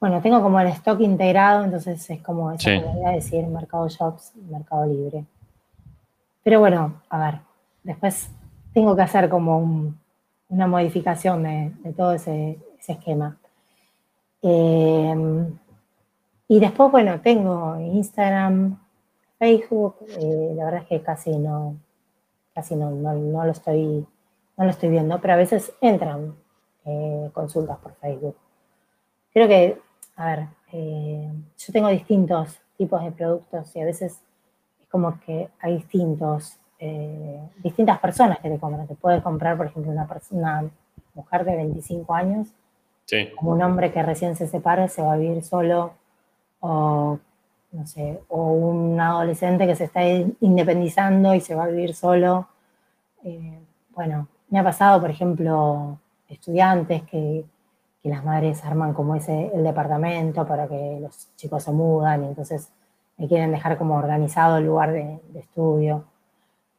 bueno, tengo como el stock integrado, entonces es como esa sí. de decir Mercado Shops, Mercado Libre. Pero bueno, a ver, después tengo que hacer como una modificación de, todo ese, esquema. Em, y después, bueno, tengo Instagram, Facebook, eh, la verdad es que casi no, casi no, no, lo estoy, no lo estoy viendo, pero a veces entran eh, consultas por Facebook. Creo que a ver, eh, yo tengo distintos tipos de productos y a veces es como que hay distintos, eh, distintas personas que te compran. Te puedes comprar, por ejemplo, una, una mujer de 25 años, como un hombre que recién se separa, se va a vivir solo, o no sé, o un adolescente que se está independizando y se va a vivir solo. Eh, bueno, me ha pasado, por ejemplo, estudiantes que que las madres arman como ese el departamento para que los chicos se mudan y entonces me quieren dejar como organizado el lugar de, estudio.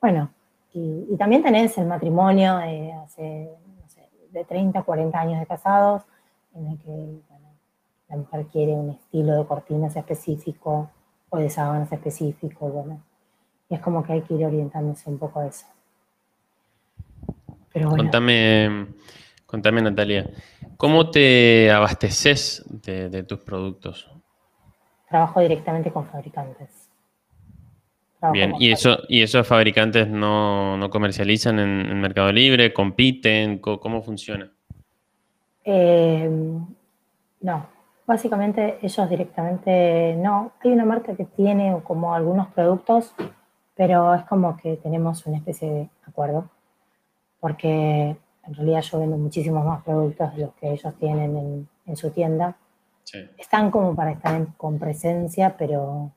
Bueno, y, también tenés el matrimonio de hace, no sé, de 30, 40 años de casados, en el que la mujer quiere un estilo de cortinas específico o de sábanas específico, bueno, y es como que hay que ir orientándose un poco a eso. Pero bueno. Contame, contame Natalia, ¿Cómo te abasteces de, tus productos? Trabajo directamente con fabricantes. Bien, ¿y, eso, ¿y esos fabricantes no, comercializan en, Mercado Libre? ¿Compiten? ¿Cómo, funciona? Em, no, básicamente ellos directamente no. Hay una marca que tiene como algunos productos, pero es como que tenemos una especie de acuerdo, porque en realidad yo vendo muchísimos más productos de los que ellos tienen en, su tienda. Están como para estar con presencia, pero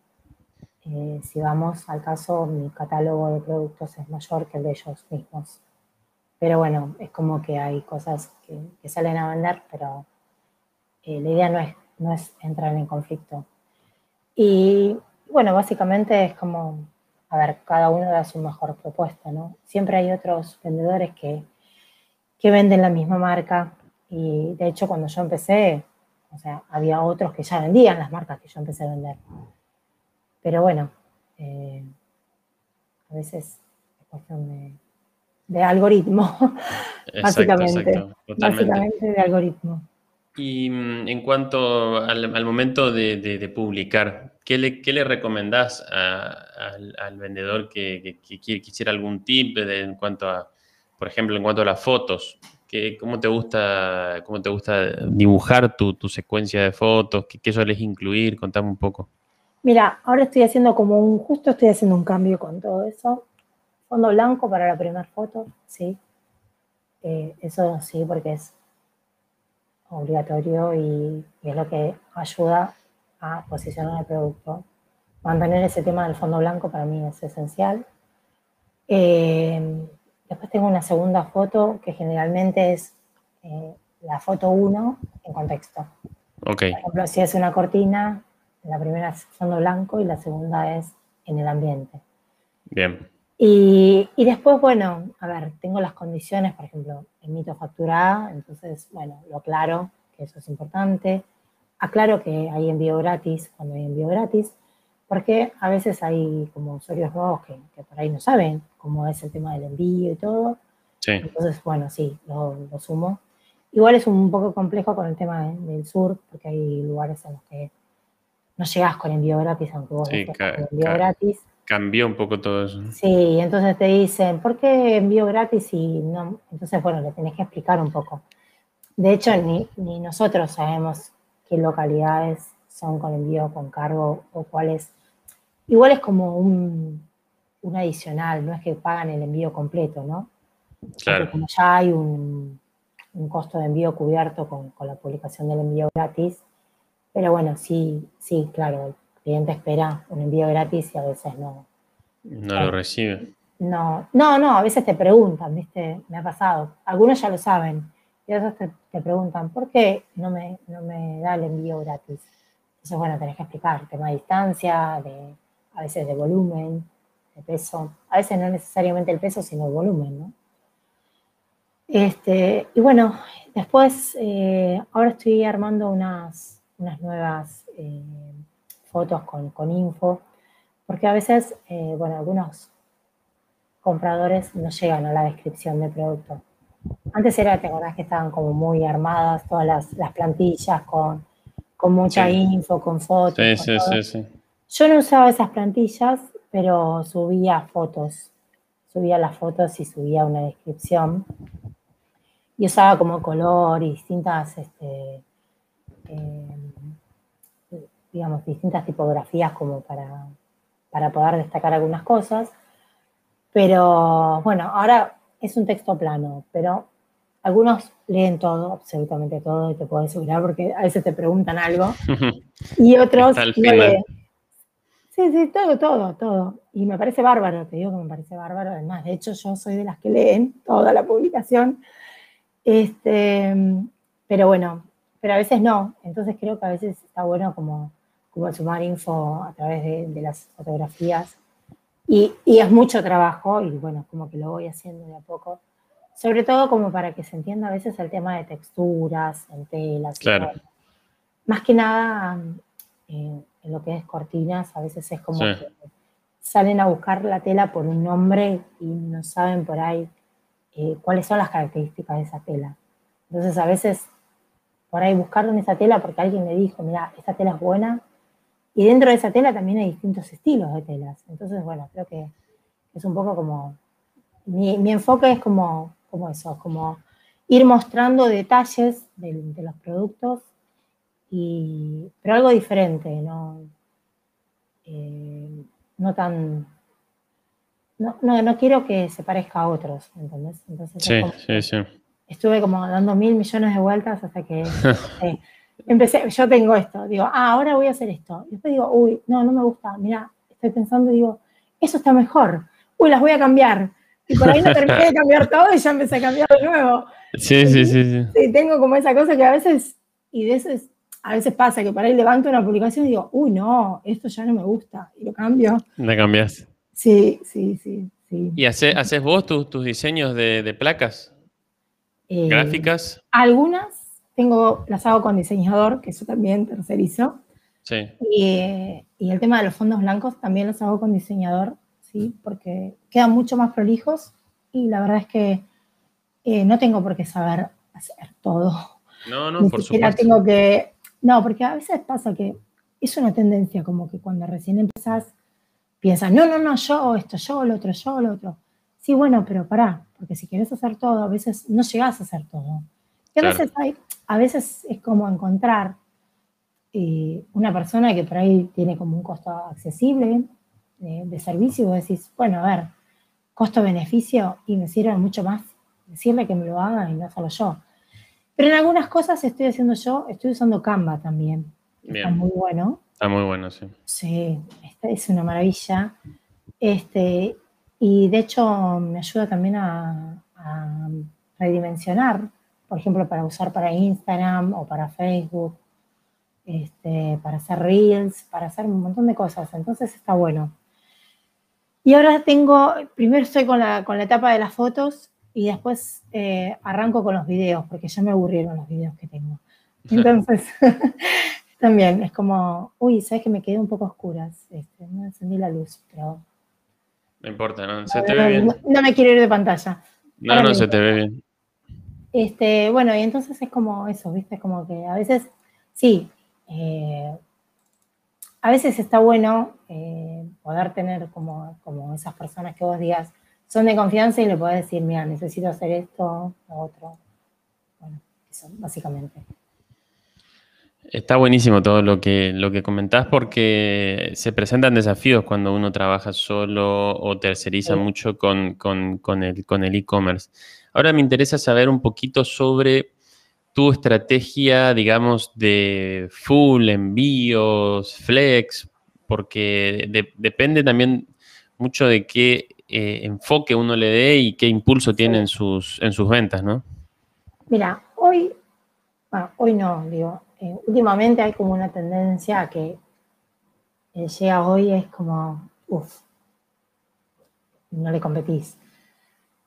eh, si vamos al caso, mi catálogo de productos es mayor que el de ellos mismos. Pero bueno, es como que hay cosas que, salen a vender, pero eh, la idea no es, no es entrar en conflicto. Y bueno, básicamente es como, a ver, cada uno da su mejor propuesta, ¿no? Siempre hay otros vendedores que que venden la misma marca. Y de hecho, cuando yo empecé, o sea, había otros que ya vendían las marcas que yo empecé a vender. Pero bueno, eh, a veces es cuestión de, algoritmo, básicamente. básicamente de algoritmo. Y mm, en cuanto al, momento de, publicar, ¿qué le, qué le recomendás al, vendedor que, que, quisiera algún tip en cuanto a por ejemplo, en cuanto a las fotos, ¿cómo, te gusta, ¿cómo te gusta dibujar tu, secuencia de fotos? ¿Qué, sueles incluir? Contame un poco. Mira, ahora estoy haciendo como un, justo estoy haciendo un cambio con todo eso. Fondo blanco para la primera foto, sí. Eh, eso sí, porque es obligatorio y, es lo que ayuda a posicionar el producto. Mantener ese tema del fondo blanco para mí es esencial. Eh, Después tengo una segunda foto que generalmente es eh, la foto 1 en contexto. Okay. Por ejemplo, si es una cortina, la primera es fondo blanco y la segunda es en el ambiente. Bien. Y, y, después, bueno, a ver, tengo las condiciones, por ejemplo, emito factura A, entonces, bueno, lo aclaro, que eso es importante. Aclaro que hay envío gratis cuando hay envío gratis, porque a veces hay como usuarios nuevos que, que por ahí no saben cómo es el tema del envío y todo. Sí. Entonces, bueno, sí, lo, lo, sumo. Igual es un poco complejo con el tema de, del sur, porque hay lugares en los que no llegás con envío gratis, aunque vos Sí, ca- envío ca- gratis. Cambió un poco todo eso. Sí, entonces te dicen, ¿por qué envío gratis y no? Entonces, bueno, le tenés que explicar un poco. De hecho, ni, ni nosotros sabemos qué localidades son con envío con cargo o cuáles. Igual es como un, un adicional, no es que pagan el envío completo, ¿no? Claro. Porque como ya hay un, un costo de envío cubierto con, con la publicación del envío gratis, pero bueno, sí, sí, claro, el cliente espera un envío gratis y a veces no, No lo recibe. no, no, no, a veces te preguntan, ¿viste? Me ha pasado. Algunos ya lo saben. Y otros te, te preguntan, ¿por qué no me, no me da el envío gratis? Entonces, bueno, tenés que explicar, tema de distancia, de, a veces de volumen, de peso. A veces no necesariamente el peso, sino el volumen, ¿no? Este, y bueno, después, eh, ahora estoy armando unas, unas nuevas eh, fotos con, con info, porque a veces, eh, bueno, algunos compradores no llegan a la descripción del producto. Antes era, te acordás que estaban como muy armadas todas las, las plantillas con, con mucha Sí. info, con fotos. Sí, con sí, todo. sí, sí. Yo no usaba esas plantillas, pero subía fotos. Subía las fotos y subía una descripción. Y usaba como color y distintas, este, eh, digamos, distintas tipografías como para, para poder destacar algunas cosas. Pero bueno, ahora es un texto plano, pero algunos leen todo, absolutamente todo, y te puedo asegurar porque a veces te preguntan algo. Y otros no leen. Sí, sí, todo, todo, todo. Y me parece bárbaro, te digo que me parece bárbaro. Además, de hecho, yo soy de las que leen toda la publicación. Este, pero bueno, pero a veces no. Entonces creo que a veces está bueno como, como sumar info a través de, de las fotografías. Y, y es mucho trabajo y bueno, como que lo voy haciendo de a poco. Sobre todo como para que se entienda a veces el tema de texturas, en telas. y Claro. todo. Más que nada, eh, en lo que es cortinas, a veces es como Sí. que salen a buscar la tela por un nombre y no saben por ahí eh, cuáles son las características de esa tela. Entonces a veces por ahí buscaron esa tela porque alguien le dijo, mira, esta tela es buena. Y dentro de esa tela también hay distintos estilos de telas. Entonces, bueno, creo que es un poco como, mi, mi enfoque es como, como eso, como ir mostrando detalles del- de, los productos, y, pero algo diferente, no, eh, no tan... No, no, no quiero que se parezca a otros, ¿entendés? Entonces es Sí, como sí, que sí. estuve como dando mil millones de vueltas hasta que eh, empecé, yo tengo esto, digo, ah, ahora voy a hacer esto. Y después digo, uy, no, no me gusta, mira, estoy pensando y digo, eso está mejor, uy, las voy a cambiar. Y por ahí no terminé de cambiar todo y ya empecé a cambiar de nuevo. Sí, sí, sí, sí. Sí, tengo como esa cosa que a veces, y de veces, a veces pasa que por ahí levanto una publicación y digo, uy, no, esto ya no me gusta, y lo cambio. La cambias. Sí, sí, sí, sí. ¿Y hace- haces vos tus, tus diseños de, de placas Eh, gráficas? Algunas tengo, las hago con diseñador, que eso también tercerizo. Sí. Y, y el tema de los fondos blancos también los hago con diseñador, ¿sí? Porque quedan mucho más prolijos y la verdad es que eh, no tengo por qué saber hacer todo. No, no, Ni por siquiera supuesto. tengo que... No, porque a veces pasa que es una tendencia como que cuando recién empezás piensas, no, no, no, yo esto, yo lo otro, yo lo otro. Sí, bueno, pero pará, porque si quieres hacer todo, a veces no llegás a hacer todo. Y a Claro. veces hay, a veces es como encontrar eh, una persona que por ahí tiene como un costo accesible de, de servicio y vos decís, bueno, a ver, costo-beneficio y me sirve mucho más decirle que me lo haga y no hacerlo yo. Pero en algunas cosas estoy haciendo yo, estoy usando Canva también. Está muy bueno. Está muy bueno, sí. Sí, esta es una maravilla. Este, y de hecho me ayuda también a, a redimensionar, por ejemplo, para usar para Instagram o para Facebook, este, para hacer reels, para hacer un montón de cosas. Entonces está bueno. Y ahora tengo, primero estoy con la, con la etapa de las fotos y después eh, arranco con los videos, porque ya me aburrieron los videos que tengo. Entonces, también es como, uy, sabes que me quedé un poco oscuras, este, no encendí la luz, pero... No importa, no, se te ve bien. No, me quiero ir de pantalla. No, no, se te ve bien. Este, bueno, y entonces es como eso, ¿viste? Como que a veces, sí, eh, a veces está bueno eh, poder tener como, como esas personas que vos digas son de confianza y le podés decir, mira, necesito hacer esto, lo otro. Bueno, eso, básicamente. Está buenísimo todo lo que, lo que comentás porque se presentan desafíos cuando uno trabaja solo o terceriza mucho con, con el e-commerce. Ahora me interesa saber un poquito sobre tu estrategia, digamos, de full, envíos, flex, porque depende también mucho de qué eh, enfoque uno le dé y qué impulso tiene en sus, en sus ventas, ¿no? Mira, hoy, bueno, hoy no, digo, eh, últimamente hay como una tendencia a que el llega hoy es como, uff, no le competís.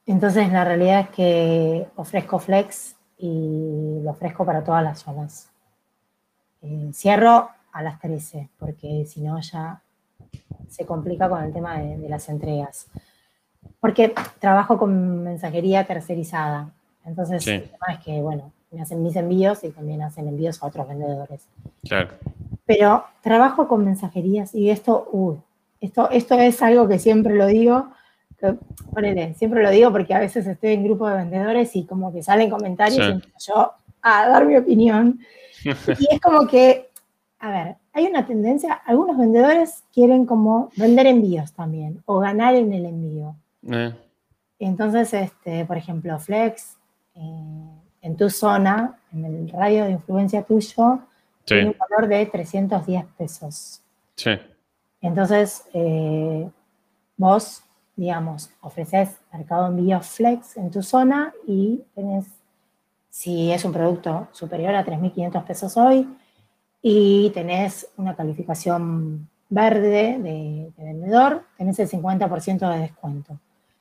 Entonces la realidad es que ofrezco flex y lo ofrezco para todas las zonas. Eh, cierro a las 13 porque si no ya se complica con el tema de, las entregas. Porque trabajo con mensajería tercerizada. Entonces, el tema es que, bueno, me hacen mis envíos y también hacen envíos a otros vendedores. Claro. Pero trabajo con mensajerías y esto, uh, esto, esto es algo que siempre lo digo, ponele, siempre lo digo porque a veces estoy en grupo de vendedores y como que salen comentarios y empiezo yo a dar mi opinión. y es como que, a ver, hay una tendencia, algunos vendedores quieren como vender envíos también o ganar en el envío. Eh. Entonces, este, por ejemplo, Flex, eh, en tu zona, en el radio de influencia tuyo, tiene un valor de 310 pesos. Sí. Entonces, eh, vos digamos, ofreces mercado envío flex en tu zona y tenés, si es un producto superior a 3.500 pesos hoy, y tenés una calificación verde de, vendedor, tenés el 50% de descuento.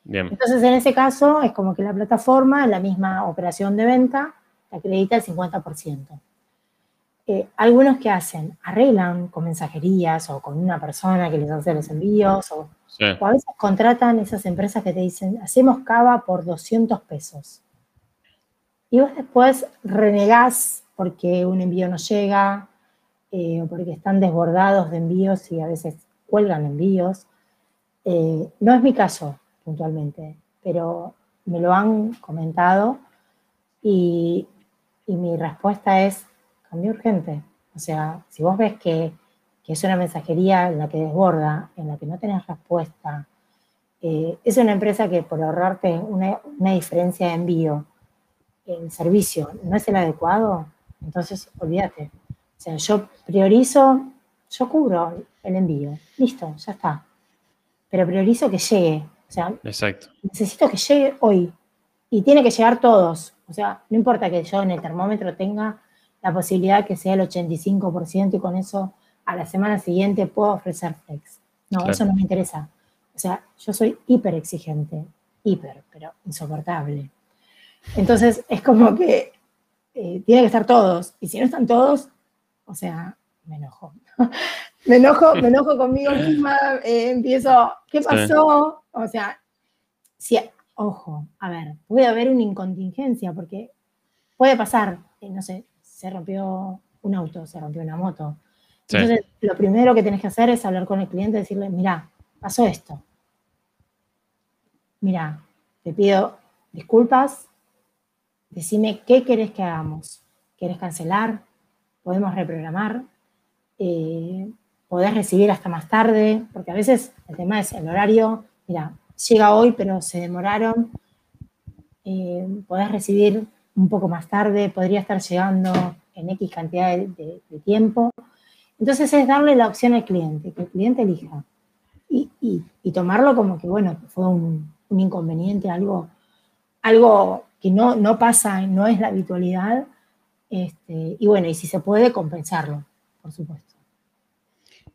Entonces, en ese caso, es como que la plataforma, la misma operación de venta, te acredita el 50%. Eh, algunos que hacen, arreglan con mensajerías o con una persona que les hace los envíos, o, a veces contratan esas empresas que te dicen, hacemos cava por 200 pesos. Y vos después renegás porque un envío no llega, eh, o porque están desbordados de envíos y a veces cuelgan envíos. Eh, no es mi caso puntualmente, pero me lo han comentado y, mi respuesta es, cambio urgente. O sea, si vos ves que, es una mensajería en la que desborda, en la que no tenés respuesta, eh, es una empresa que por ahorrarte una, diferencia de envío, el servicio no es el adecuado, entonces olvídate. O sea, yo priorizo, yo cubro el envío, listo, ya está. Pero priorizo que llegue. O sea, Exacto. necesito que llegue hoy. Y tiene que llegar todos. O sea, no importa que yo en el termómetro tenga la posibilidad que sea el 85% y con eso a la semana siguiente puedo ofrecer flex. No, eso no me interesa. O sea, yo soy hiper exigente, hiper, pero insoportable. Entonces es como que eh, tiene que estar todos. Y si no están todos, o sea, me enojo. me enojo, me enojo conmigo misma, eh, empiezo, ¿qué pasó? O sea, si, ojo, a ver, puede haber una incontingencia porque puede pasar, eh, no sé, se rompió un auto, se rompió una moto. Entonces, lo primero que tienes que hacer es hablar con el cliente y decirle, mira, pasó esto. Mira, te pido disculpas, decime qué querés que hagamos. ¿Querés cancelar? ¿Podemos reprogramar? Eh, ¿Podés recibir hasta más tarde? Porque a veces el tema es el horario. Mira, llega hoy, pero se demoraron. Eh, podés recibir un poco más tarde, podría estar llegando en X cantidad de, tiempo. Entonces es darle la opción al cliente, que el cliente elija. Y, tomarlo como que, bueno, fue un, inconveniente, algo, algo que no, no pasa, no es la habitualidad. Este, y bueno, y si se puede, compensarlo, por supuesto.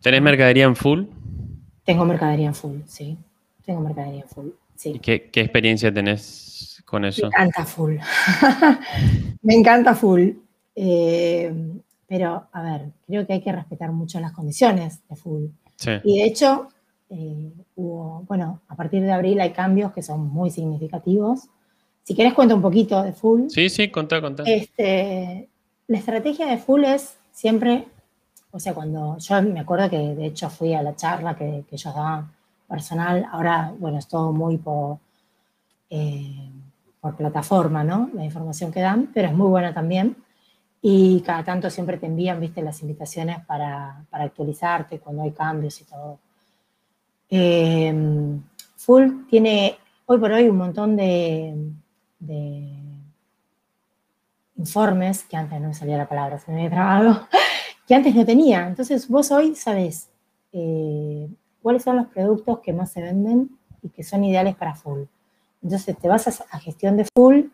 ¿Tenés mercadería en full? Tengo mercadería en full, sí. Tengo mercadería full. Sí. ¿Y qué, experiencia tenés con eso? Me encanta full. me encanta full. Eh, pero, a ver, creo que hay que respetar mucho las condiciones de full. Y de hecho, eh, hubo, bueno, a partir de abril hay cambios que son muy significativos. Si querés cuento un poquito de full. Sí, sí, contá, contá. Este, la estrategia de full es siempre, o sea, cuando yo me acuerdo que de hecho fui a la charla que, que ellos daban personal, ahora, bueno, es todo muy por, eh, por plataforma, ¿no? La información que dan, pero es muy buena también. Y cada tanto siempre te envían, viste, las invitaciones para, para actualizarte cuando hay cambios y todo. Eh, Full tiene hoy por hoy un montón de, informes, que antes no me salía la palabra, se me había trabado, que antes no tenía. Entonces vos hoy sabés eh, cuáles son los productos que más se venden y que son ideales para full. Entonces te vas a, gestión de full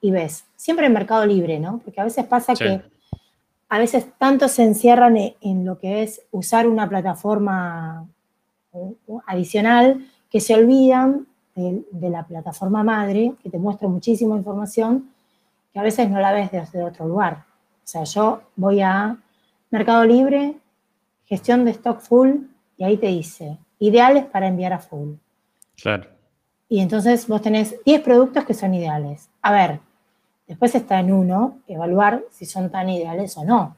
y ves, siempre en Mercado Libre, ¿no? Porque a veces pasa que a veces tanto se encierran e, en, lo que es usar una plataforma adicional que se olvidan de, de, la plataforma madre, que te muestra muchísima información, que a veces no la ves desde otro lugar. O sea, yo voy a Mercado Libre, gestión de stock full, y ahí te dice, ideales para enviar a full. Claro. Y entonces vos tenés 10 productos que son ideales. A ver, después está en uno evaluar si son tan ideales o no.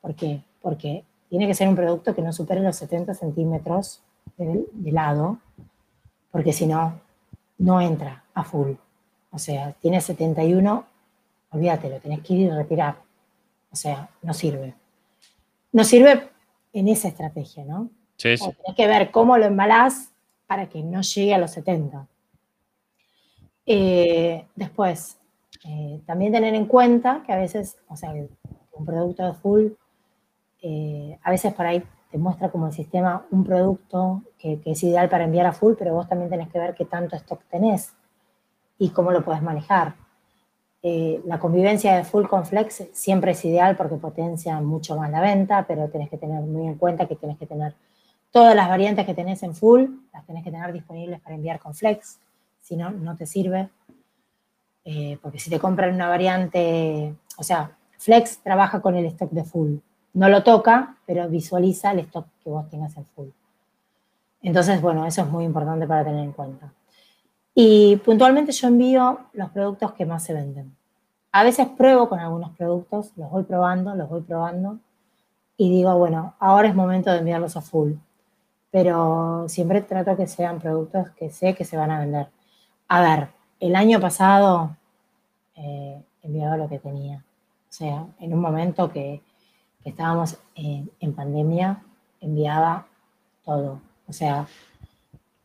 ¿Por qué? Porque tiene que ser un producto que no supere los 70 centímetros de, de lado, porque si no, no entra a full. O sea, tiene 71, olvídate, lo tenés que ir y retirar. O sea, no sirve. No sirve en esa estrategia, ¿no? Sí, que ver cómo lo embalás para que no llegue a los 70. Eh, después, eh, también tener en cuenta que a veces, o sea, un producto de full, eh, a veces por ahí te muestra como el sistema un producto que, que, es ideal para enviar a full, pero vos también tenés que ver qué tanto stock tenés y cómo lo puedes manejar. Eh, la convivencia de full con flex siempre es ideal porque potencia mucho más la venta, pero tenés que tener muy en cuenta que tenés que tener todas las variantes que tenés en full, las tenés que tener disponibles para enviar con flex, si no, no te sirve. Eh, porque si te compran una variante, o sea, flex trabaja con el stock de full. No lo toca, pero visualiza el stock que vos tengas en full. Entonces, bueno, eso es muy importante para tener en cuenta. Y puntualmente yo envío los productos que más se venden. A veces pruebo con algunos productos, los voy probando, los voy probando y digo, bueno, ahora es momento de enviarlos a full. Pero siempre trato que sean productos que sé que se van a vender. A ver, el año pasado eh, enviaba lo que tenía. O sea, en un momento que, estábamos en, en pandemia, enviaba todo. O sea,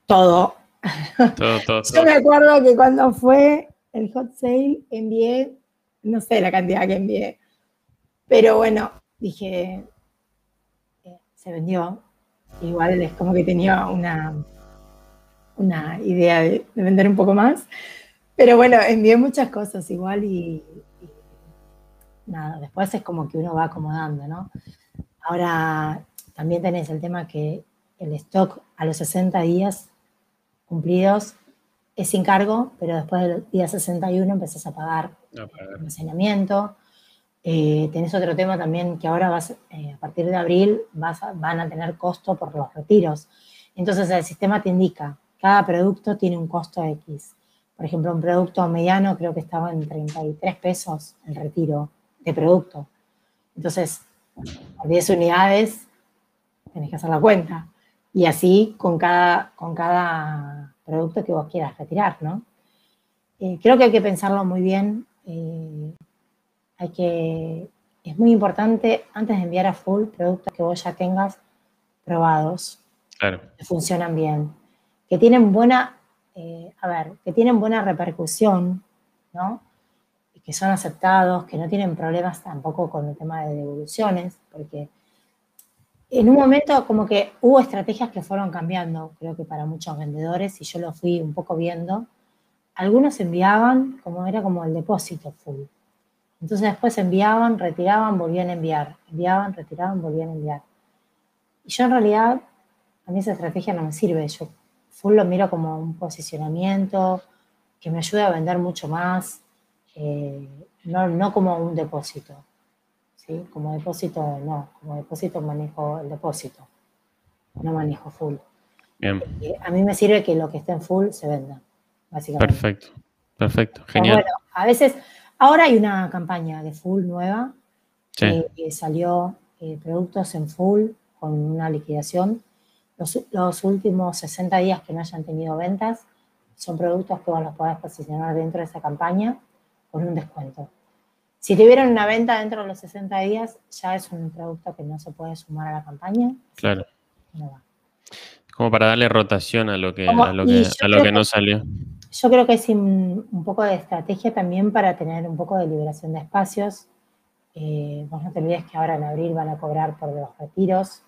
todo Yo me acuerdo que cuando fue el hot sale envié, no sé la cantidad que envié, pero bueno, dije, eh, se vendió. Igual es como que tenía una, una idea de, vender un poco más. Pero bueno, envié muchas cosas igual y, y, nada, después es como que uno va acomodando, ¿no? Ahora también tenés el tema que el stock a los 60 días cumplidos es sin cargo, pero después del día 61 empezás a pagar almacenamiento. Eh, tenés otro tema también que ahora eh, a partir de abril van a tener costo por los retiros. Entonces el sistema te indica, cada producto tiene un costo X. Por ejemplo, un producto mediano creo que estaba en 33 pesos el retiro de producto. Entonces, por 10 unidades tenés que hacer la cuenta. Y así con cada, producto que vos quieras retirar, ¿no? Eh, creo que hay que pensarlo muy bien. Hay que, es muy importante antes de enviar a full productos que vos ya tengas probados, claro. que funcionan bien, que tienen buena, eh, a ver, que tienen buena repercusión, ¿no? Y que son aceptados, que no tienen problemas tampoco con el tema de devoluciones, porque en un momento como que hubo estrategias que fueron cambiando, creo que para muchos vendedores, y yo lo fui un poco viendo. Algunos enviaban como era como el depósito full. Entonces después enviaban, retiraban, volvían a enviar. Enviaban, retiraban, volvían a enviar. Y yo en realidad, a mí esa estrategia no me sirve. Yo full lo miro como un posicionamiento que me ayuda a vender mucho más, eh, no, no como un depósito. ¿sí? Como depósito, no, como depósito manejo el depósito, no manejo full. Bien. Eh, a mí me sirve que lo que esté en full se venda, básicamente. Perfecto, perfecto, genial. Bueno, a veces, ahora hay una campaña de full nueva Sí. eh, que salió eh, productos en full con una liquidación. Los, los últimos 60 días que no hayan tenido ventas son productos que vos los podés posicionar dentro de esa campaña con un descuento. Si tuvieron una venta dentro de los 60 días, ya es un producto que no se puede sumar a la campaña. Claro. No va. Como para darle rotación a lo que, Como- a lo que, yo a lo creo que no salió. Yo creo que es un, poco de estrategia también para tener un poco de liberación de espacios. Eh, vos no te olvides que ahora en abril van a cobrar por los retiros.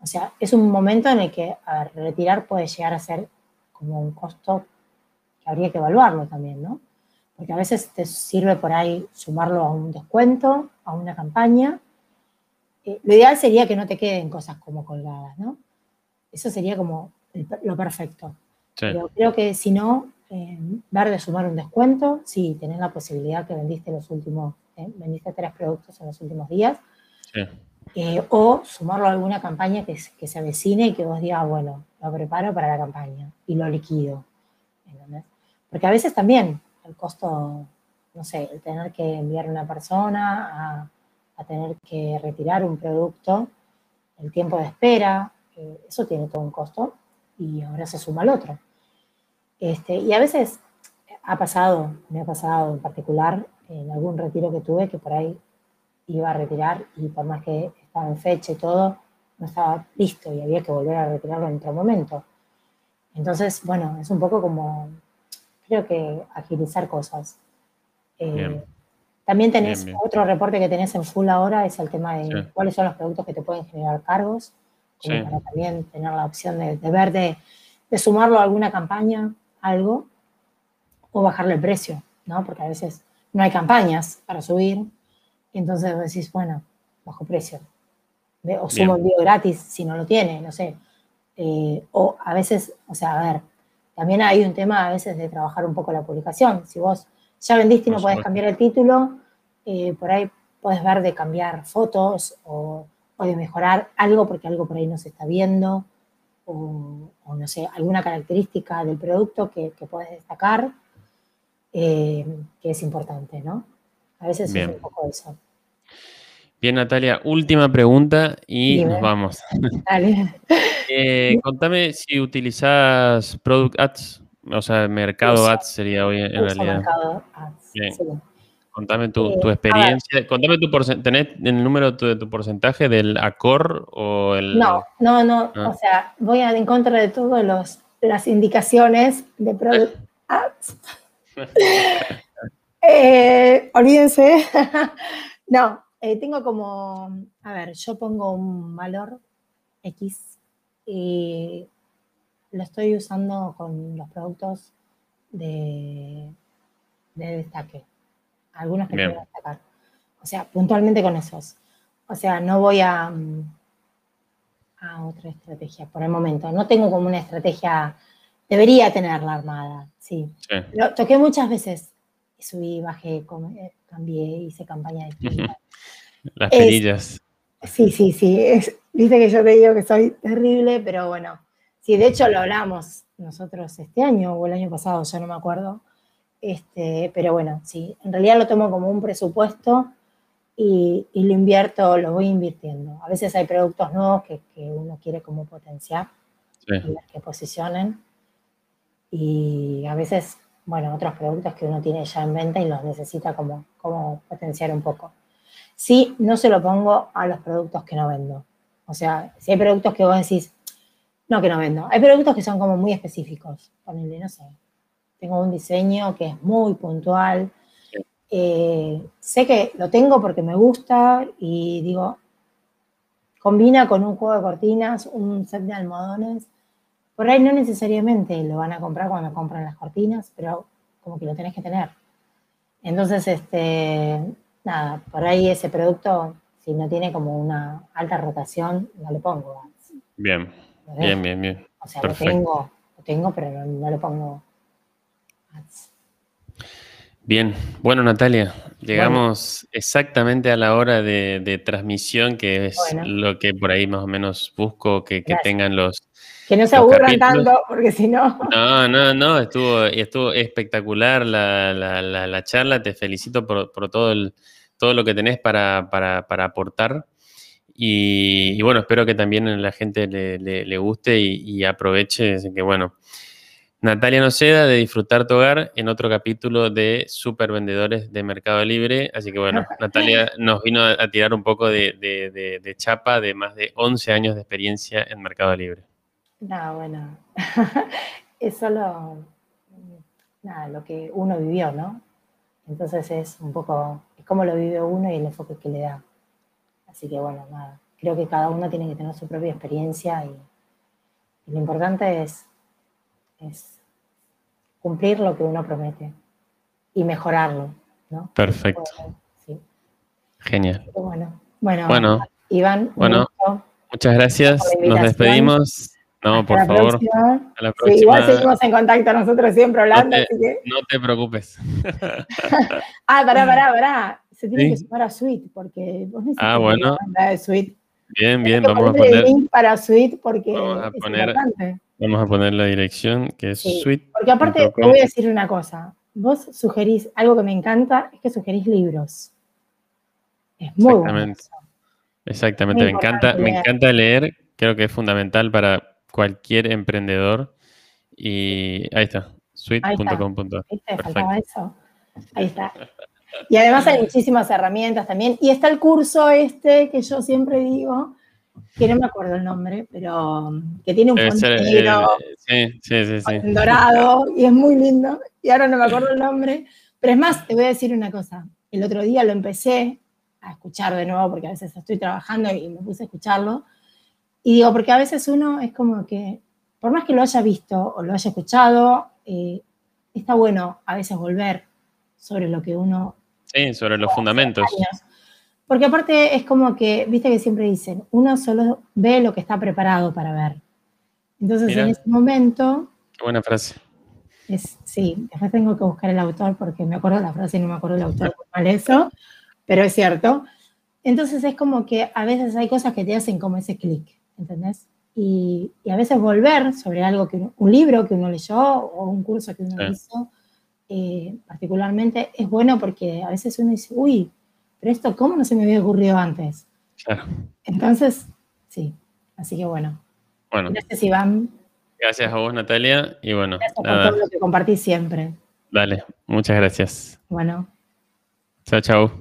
O sea, es un momento en el que a ver, retirar puede llegar a ser como un costo que habría que evaluarlo también, ¿no? Porque a veces te sirve por ahí sumarlo a un descuento, a una campaña. Eh, lo ideal sería que no te queden cosas como colgadas, ¿no? Eso sería como el- lo perfecto. Sí. Pero creo que si no, eh, ver de sumar un descuento, si tenés la posibilidad que vendiste los últimos, eh, vendiste tres productos en los últimos días, sí. eh, o sumarlo a alguna campaña que, que se avecine y que vos digas, bueno, lo preparo para la campaña y lo liquido. ¿entendés? Porque a veces también el costo, no sé, el tener que enviar a una persona a, a tener que retirar un producto, el tiempo de espera, eh, eso tiene todo un costo y ahora se suma al otro. Este, y a veces ha pasado, me ha pasado en particular en algún retiro que tuve que por ahí iba a retirar y por más que estaba en fecha y todo, no estaba listo y había que volver a retirarlo en otro momento. Entonces, bueno, es un poco como, creo que agilizar cosas. Eh. También tenés Bien, bien. otro reporte que tenés en full ahora, es el tema de Sí. cuáles son los productos que te pueden generar cargos, como Sí. para también tener la opción de, de ver de, de sumarlo a alguna campaña, algo, o bajarle el precio, ¿no? Porque a veces no hay campañas para subir, y entonces decís, bueno, bajo precio. O sumo Bien. envío gratis si no lo tiene, no sé. Eh, o a veces, o sea, a ver, también hay un tema a veces de trabajar un poco la publicación. Si vos ya vendiste y no podés cambiar el título, eh, por ahí podés ver de cambiar fotos o, o de mejorar algo porque algo por ahí no se está viendo o, o no sé, alguna característica del producto que, que puedes destacar eh, que es importante, ¿no? A veces Bien. es un poco eso. Bien, Natalia, última pregunta y Dime. nos vamos. Dale. Eh, contame si utilizas Product Ads, o sea, Mercado Uso. Ads sería hoy en Uso realidad. Mercado Ads, Bien. sí. Contame tu, Eh, tu experiencia. Contame tu porcentaje. ¿Tenés el número de tu, porcentaje del ACOR o el. No, no, no. Ah. O sea, voy en contra de todas los, las indicaciones de Product Ads. Eh, olvídense. no, eh, tengo como, a ver, yo pongo un valor X y lo estoy usando con los productos de, de destaque. Algunos que quiero destacar. O sea, puntualmente con esos. O sea, no voy a, mm, a otra estrategia por el momento. No tengo como una estrategia, debería tenerla armada, sí. Sí. Lo toqué muchas veces. Subí, bajé, eh, cambié, hice campaña distinta. Las Es- perillas. Sí, sí, sí. es- Viste que yo te digo que soy terrible, pero bueno. Sí, de hecho lo hablamos nosotros este año o el año pasado, ya no me acuerdo. Este, pero bueno, sí, en realidad lo tomo como un presupuesto y, y lo invierto, lo voy invirtiendo. A veces hay productos nuevos que, que uno quiere como potenciar Sí. y que posicionen. Y a veces, bueno, otros productos que uno tiene ya en venta y los necesita como, como potenciar un poco. Sí, no se lo pongo a los productos que no vendo. O sea, si hay productos que vos decís, no que no vendo, hay productos que son como muy específicos. Ponele, no sé, tengo un diseño que es muy puntual. Eh, sé que lo tengo porque me gusta y digo, combina con un juego de cortinas, un set de almohadones. Por ahí no necesariamente lo van a comprar cuando compran las cortinas, pero como que lo tenés que tener. Entonces, este, nada, por ahí ese producto, si no tiene como una alta rotación, no le pongo. Bien, Lo bien, bien, bien. O sea, perfecto. lo tengo, tengo, pero no, lo pongo. Bien, bueno Natalia, llegamos exactamente a la hora de, transmisión, que es lo que por ahí más o menos busco que, tengan los... Que no se aburran tanto, porque si no... No, no, no, estuvo, estuvo espectacular la, charla, te felicito por, todo, el, todo lo que tenés para, aportar. Y, bueno, espero que también a la gente le, guste y, y aproveche, que bueno, Natalia Noceda de Disfrutar tu Hogar en otro capítulo de Super Vendedores de Mercado Libre. Así que bueno, Natalia nos vino a, tirar un poco de, chapa de más de 11 años de experiencia en Mercado Libre. No, bueno, es solo nada, lo que uno vivió, ¿no? Entonces es un poco, es como lo vive uno y el enfoque que le da. Así que bueno, nada, creo que cada uno tiene que tener su propia experiencia y lo importante es es cumplir lo que uno promete y mejorarlo, ¿no? Perfecto. Genial. Bueno, bueno, Iván, bueno, muchas gracias. Nos despedimos. No, por favor. A la próxima. igual seguimos en contacto nosotros siempre hablando, no te, así que... No te preocupes. ah, pará, pará, pará. Se tiene que sumar a Suite, porque vos Ah, bueno. De Suite. Bien, bien, vamos a poner... el link para Suite porque vamos a es poner, importante. Vamos a poner la dirección, que es Suite. Porque aparte, te voy a decir una cosa. Vos sugerís, algo que me encanta, es que sugerís libros. Es muy Exactamente. Bueno Exactamente, me encanta, me encanta leer, creo que es fundamental para cualquier emprendedor. Y ahí está, suite.com. Faltaba eso. Ahí está. Y además hay muchísimas herramientas también. Y está el curso este que yo siempre digo, que no me acuerdo el nombre, pero que tiene un fondo dorado y es muy lindo. Y ahora no me acuerdo el nombre. Pero es más, te voy a decir una cosa. El otro día lo empecé a escuchar de nuevo porque a veces estoy trabajando y me puse a escucharlo. Y digo, porque a veces uno es como que, por más que lo haya visto o lo haya escuchado, eh, está bueno a veces volver sobre lo que uno... Sí, sobre los fundamentos. Porque aparte es como que, viste que siempre dicen, uno solo ve lo que está preparado para ver. Entonces en ese momento... Qué buena frase. Es, sí, después tengo que buscar el autor porque me acuerdo la frase y no me acuerdo el autor mal eso, pero es cierto. Entonces es como que a veces hay cosas que te hacen como ese clic, ¿entendés? Y, a veces volver sobre algo que un libro que uno leyó o un curso que uno hizo, eh, particularmente, es bueno porque a veces uno dice, uy, pero esto, ¿cómo no se me había ocurrido antes? Claro. Entonces, sí, así que bueno. Bueno. Gracias, Iván. Gracias a vos, Natalia. Y bueno, gracias por todo lo que compartís siempre. Dale, muchas gracias. Bueno. Chao, chao.